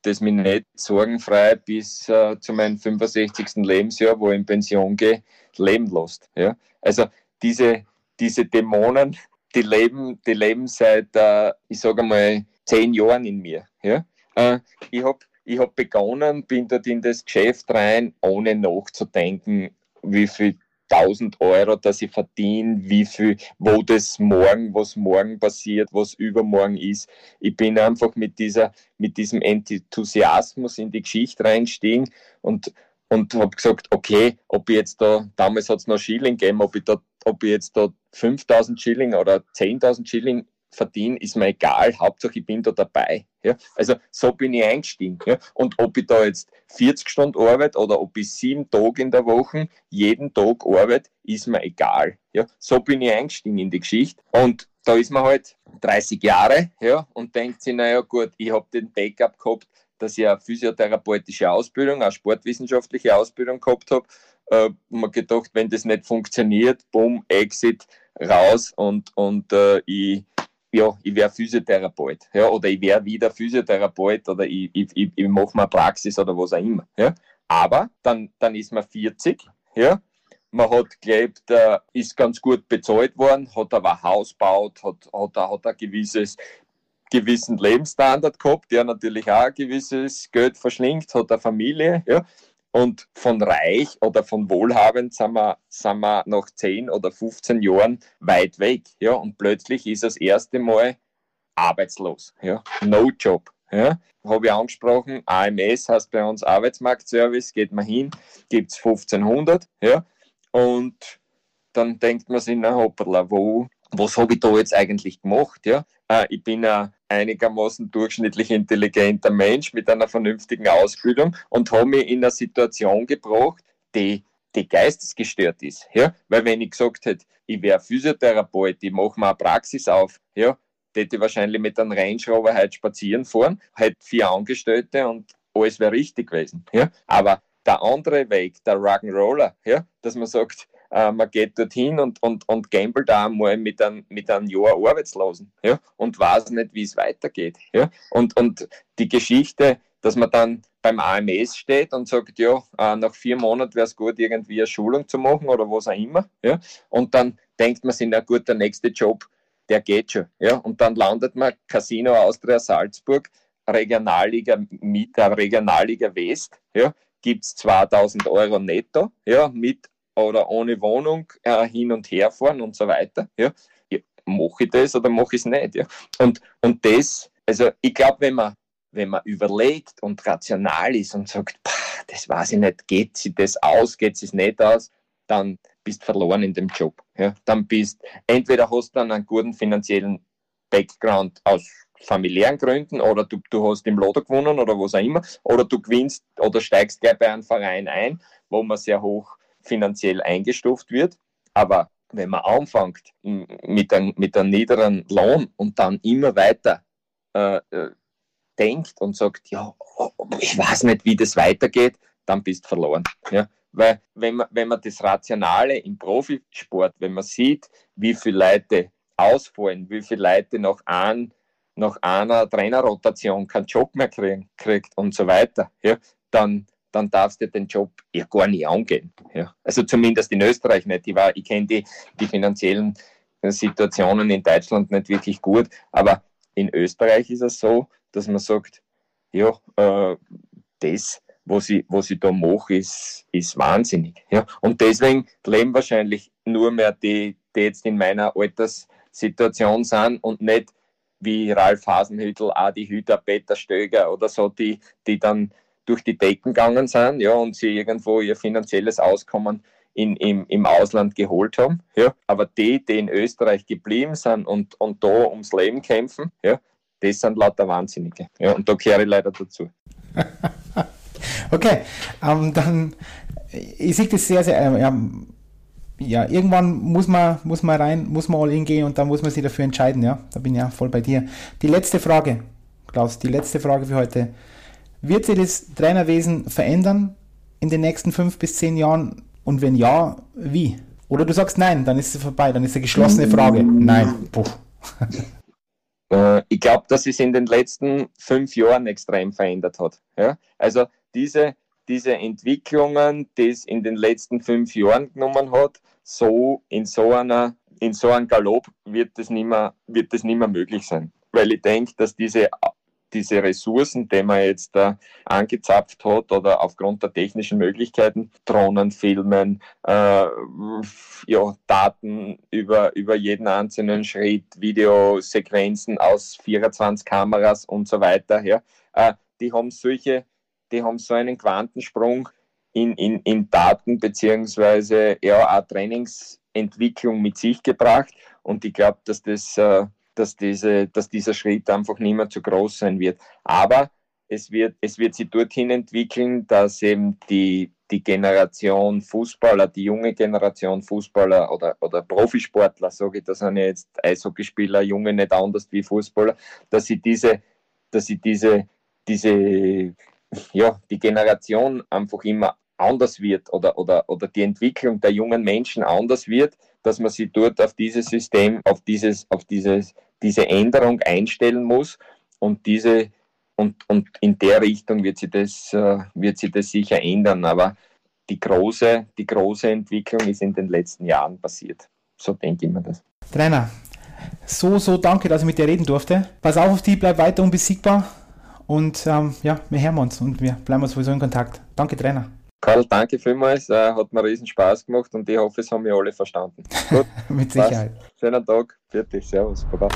[SPEAKER 1] das mich nicht sorgenfrei bis äh, zu meinem 65. Lebensjahr, wo ich in Pension gehe, leben lässt. Ja? Also diese, diese Dämonen, die leben, die leben seit, äh, ich sage mal, zehn Jahren in mir. Ja? Äh, ich habe ich hab begonnen, bin dort in das Geschäft rein, ohne nachzudenken, wie viel 1000 Euro, dass ich verdiene, wie viel, wo das morgen, was morgen passiert, was übermorgen ist. Ich bin einfach mit dieser, mit diesem Enthusiasmus in die Geschichte reinstiegen und, und habe gesagt, okay, ob ich jetzt da, damals hat es noch Schilling gegeben, ob ich da, ob ich jetzt da 5000 Schilling oder 10.000 Schilling verdiene, ist mir egal. Hauptsache, ich bin da dabei. Ja? Also so bin ich eingestiegen. Ja? Und ob ich da jetzt 40 Stunden arbeite oder ob ich sieben Tage in der Woche jeden Tag arbeite, ist mir egal. Ja? So bin ich eingestiegen in die Geschichte. Und da ist man halt 30 Jahre ja, und denkt sich, naja gut, ich habe den Backup gehabt, dass ich eine physiotherapeutische Ausbildung, eine sportwissenschaftliche Ausbildung gehabt habe. Äh, man gedacht, wenn das nicht funktioniert, bumm, Exit, raus und, und äh, ich ja, ich wäre Physiotherapeut, ja, oder ich wäre wieder Physiotherapeut oder ich, ich, ich, ich mache mal Praxis oder was auch immer. Ja. Aber dann, dann ist man 40, ja, man hat gelebt, äh, ist ganz gut bezahlt worden, hat aber ein Haus gebaut, hat, hat, hat ein gewisses gewissen Lebensstandard gehabt, der natürlich auch ein gewisses Geld verschlingt, hat eine Familie, ja, und von reich oder von wohlhabend sind wir, sind wir nach 10 oder 15 Jahren weit weg. Ja? Und plötzlich ist das erste Mal arbeitslos. Ja? No Job. Ja? Habe ich angesprochen, AMS heißt bei uns Arbeitsmarktservice, geht man hin, gibt es 1500. Ja? Und dann denkt man sich, na hoppala, wo, was habe ich da jetzt eigentlich gemacht? Ja? Äh, ich bin ein einigermaßen durchschnittlich intelligenter Mensch mit einer vernünftigen Ausbildung und habe mich in eine Situation gebracht, die, die geistesgestört ist. Ja? Weil wenn ich gesagt hätte, ich wäre Physiotherapeut, ich mache mal eine Praxis auf, ja, hätte ich wahrscheinlich mit einem Range Rover heute spazieren fahren, hätte vier Angestellte und alles wäre richtig gewesen. Ja? Aber der andere Weg, der Rock'n'Roller, ja, dass man sagt, äh, man geht dorthin und, und, und gambelt da mal mit einem, mit einem Jahr Arbeitslosen ja, und weiß nicht, wie es weitergeht. Ja. Und, und die Geschichte, dass man dann beim AMS steht und sagt, ja, äh, nach vier Monaten wäre es gut, irgendwie eine Schulung zu machen oder was auch immer. Ja. Und dann denkt man sich, na gut, der nächste Job, der geht schon. Ja. Und dann landet man Casino Austria Salzburg, Regionalliga mit der Regionalliga West, ja, gibt es 2000 Euro netto, ja, mit oder ohne Wohnung äh, hin und her fahren und so weiter. Ja. ja mache ich das oder mache ich es nicht? Ja. Und, und das, also ich glaube, wenn man, wenn man überlegt und rational ist und sagt, das weiß ich nicht, geht sich das aus, geht es nicht aus, dann bist verloren in dem Job. Ja. Dann bist, entweder hast du einen guten finanziellen Background aus familiären Gründen oder du, du hast im Lotto gewonnen oder was auch immer, oder du gewinnst oder steigst gleich bei einem Verein ein, wo man sehr hoch finanziell eingestuft wird. Aber wenn man anfängt mit einem, mit einem niederen Lohn und dann immer weiter äh, äh denkt und sagt, ja, ich weiß nicht, wie das weitergeht, dann bist du verloren. Ja? Weil wenn man, wenn man das Rationale im Profisport, wenn man sieht, wie viele Leute ausfallen, wie viele Leute nach, ein, nach einer Trainerrotation keinen Job mehr kriegen, kriegt und so weiter, ja, dann, dann darfst du den Job ja gar nicht angehen. Ja. Also zumindest in Österreich nicht. Ich, ich kenne die, die finanziellen Situationen in Deutschland nicht wirklich gut, aber in Österreich ist es so, dass man sagt, ja, äh, das, was ich, was ich da mache, ist, ist wahnsinnig. Ja? Und deswegen leben wahrscheinlich nur mehr die, die jetzt in meiner Alterssituation sind und nicht wie Ralf Hasenhüttel, Adi Hüter, Peter Stöger oder so, die, die dann durch die Decken gegangen sind ja, und sie irgendwo ihr finanzielles Auskommen in, im, im Ausland geholt haben. Ja. Aber die, die in Österreich geblieben sind und, und da ums Leben kämpfen, ja, das sind lauter Wahnsinnige. Ja, und da kehre ich leider dazu.
[SPEAKER 2] okay, ähm, dann, ich sehe das sehr, sehr, ähm, ja, irgendwann muss man, muss man rein, muss man all in gehen und dann muss man sich dafür entscheiden, ja. Da bin ich ja voll bei dir. Die letzte Frage, Klaus, die letzte Frage für heute. Wird sich das Trainerwesen verändern in den nächsten fünf bis zehn Jahren? Und wenn ja, wie? Oder du sagst nein, dann ist es vorbei, dann ist es eine geschlossene Frage. Nein.
[SPEAKER 1] Äh, ich glaube, dass es in den letzten fünf Jahren extrem verändert hat. Ja? Also diese, diese Entwicklungen, die es in den letzten fünf Jahren genommen hat, so in so einer in so einem Galopp wird das nicht mehr, wird das nicht mehr möglich sein. Weil ich denke, dass diese diese Ressourcen, die man jetzt da angezapft hat oder aufgrund der technischen Möglichkeiten, Drohnen filmen, äh, ja, Daten über, über jeden einzelnen Schritt, Videosequenzen aus 24 Kameras und so weiter, ja, äh, die haben solche, die haben so einen Quantensprung in, in, in Daten beziehungsweise ja auch Trainingsentwicklung mit sich gebracht. Und ich glaube, dass das äh, dass, diese, dass dieser Schritt einfach nicht mehr zu groß sein wird. Aber es wird, es wird sich dorthin entwickeln, dass eben die, die Generation Fußballer, die junge Generation Fußballer oder, oder Profisportler, sage ich, das sind jetzt Eishockeyspieler, Junge nicht anders wie Fußballer, dass sie diese, dass sie diese, diese, ja, die Generation einfach immer anders wird oder, oder, oder die Entwicklung der jungen Menschen anders wird, dass man sie dort auf dieses System, auf dieses, auf dieses diese Änderung einstellen muss und diese und, und in der Richtung wird sich das, äh, wird sich das sicher ändern. Aber die große, die große Entwicklung ist in den letzten Jahren passiert. So denke ich mir das.
[SPEAKER 2] Trainer, so, so danke, dass ich mit dir reden durfte. Pass auf auf die, bleib weiter unbesiegbar. Und ähm, ja, wir hören uns und wir bleiben sowieso in Kontakt. Danke, Trainer.
[SPEAKER 1] Karl, danke vielmals. Äh, hat mir riesen Spaß gemacht und ich hoffe, es haben wir alle verstanden.
[SPEAKER 2] Gut, mit Sicherheit.
[SPEAKER 1] Schönen Tag. Fertig. Servus. Baba.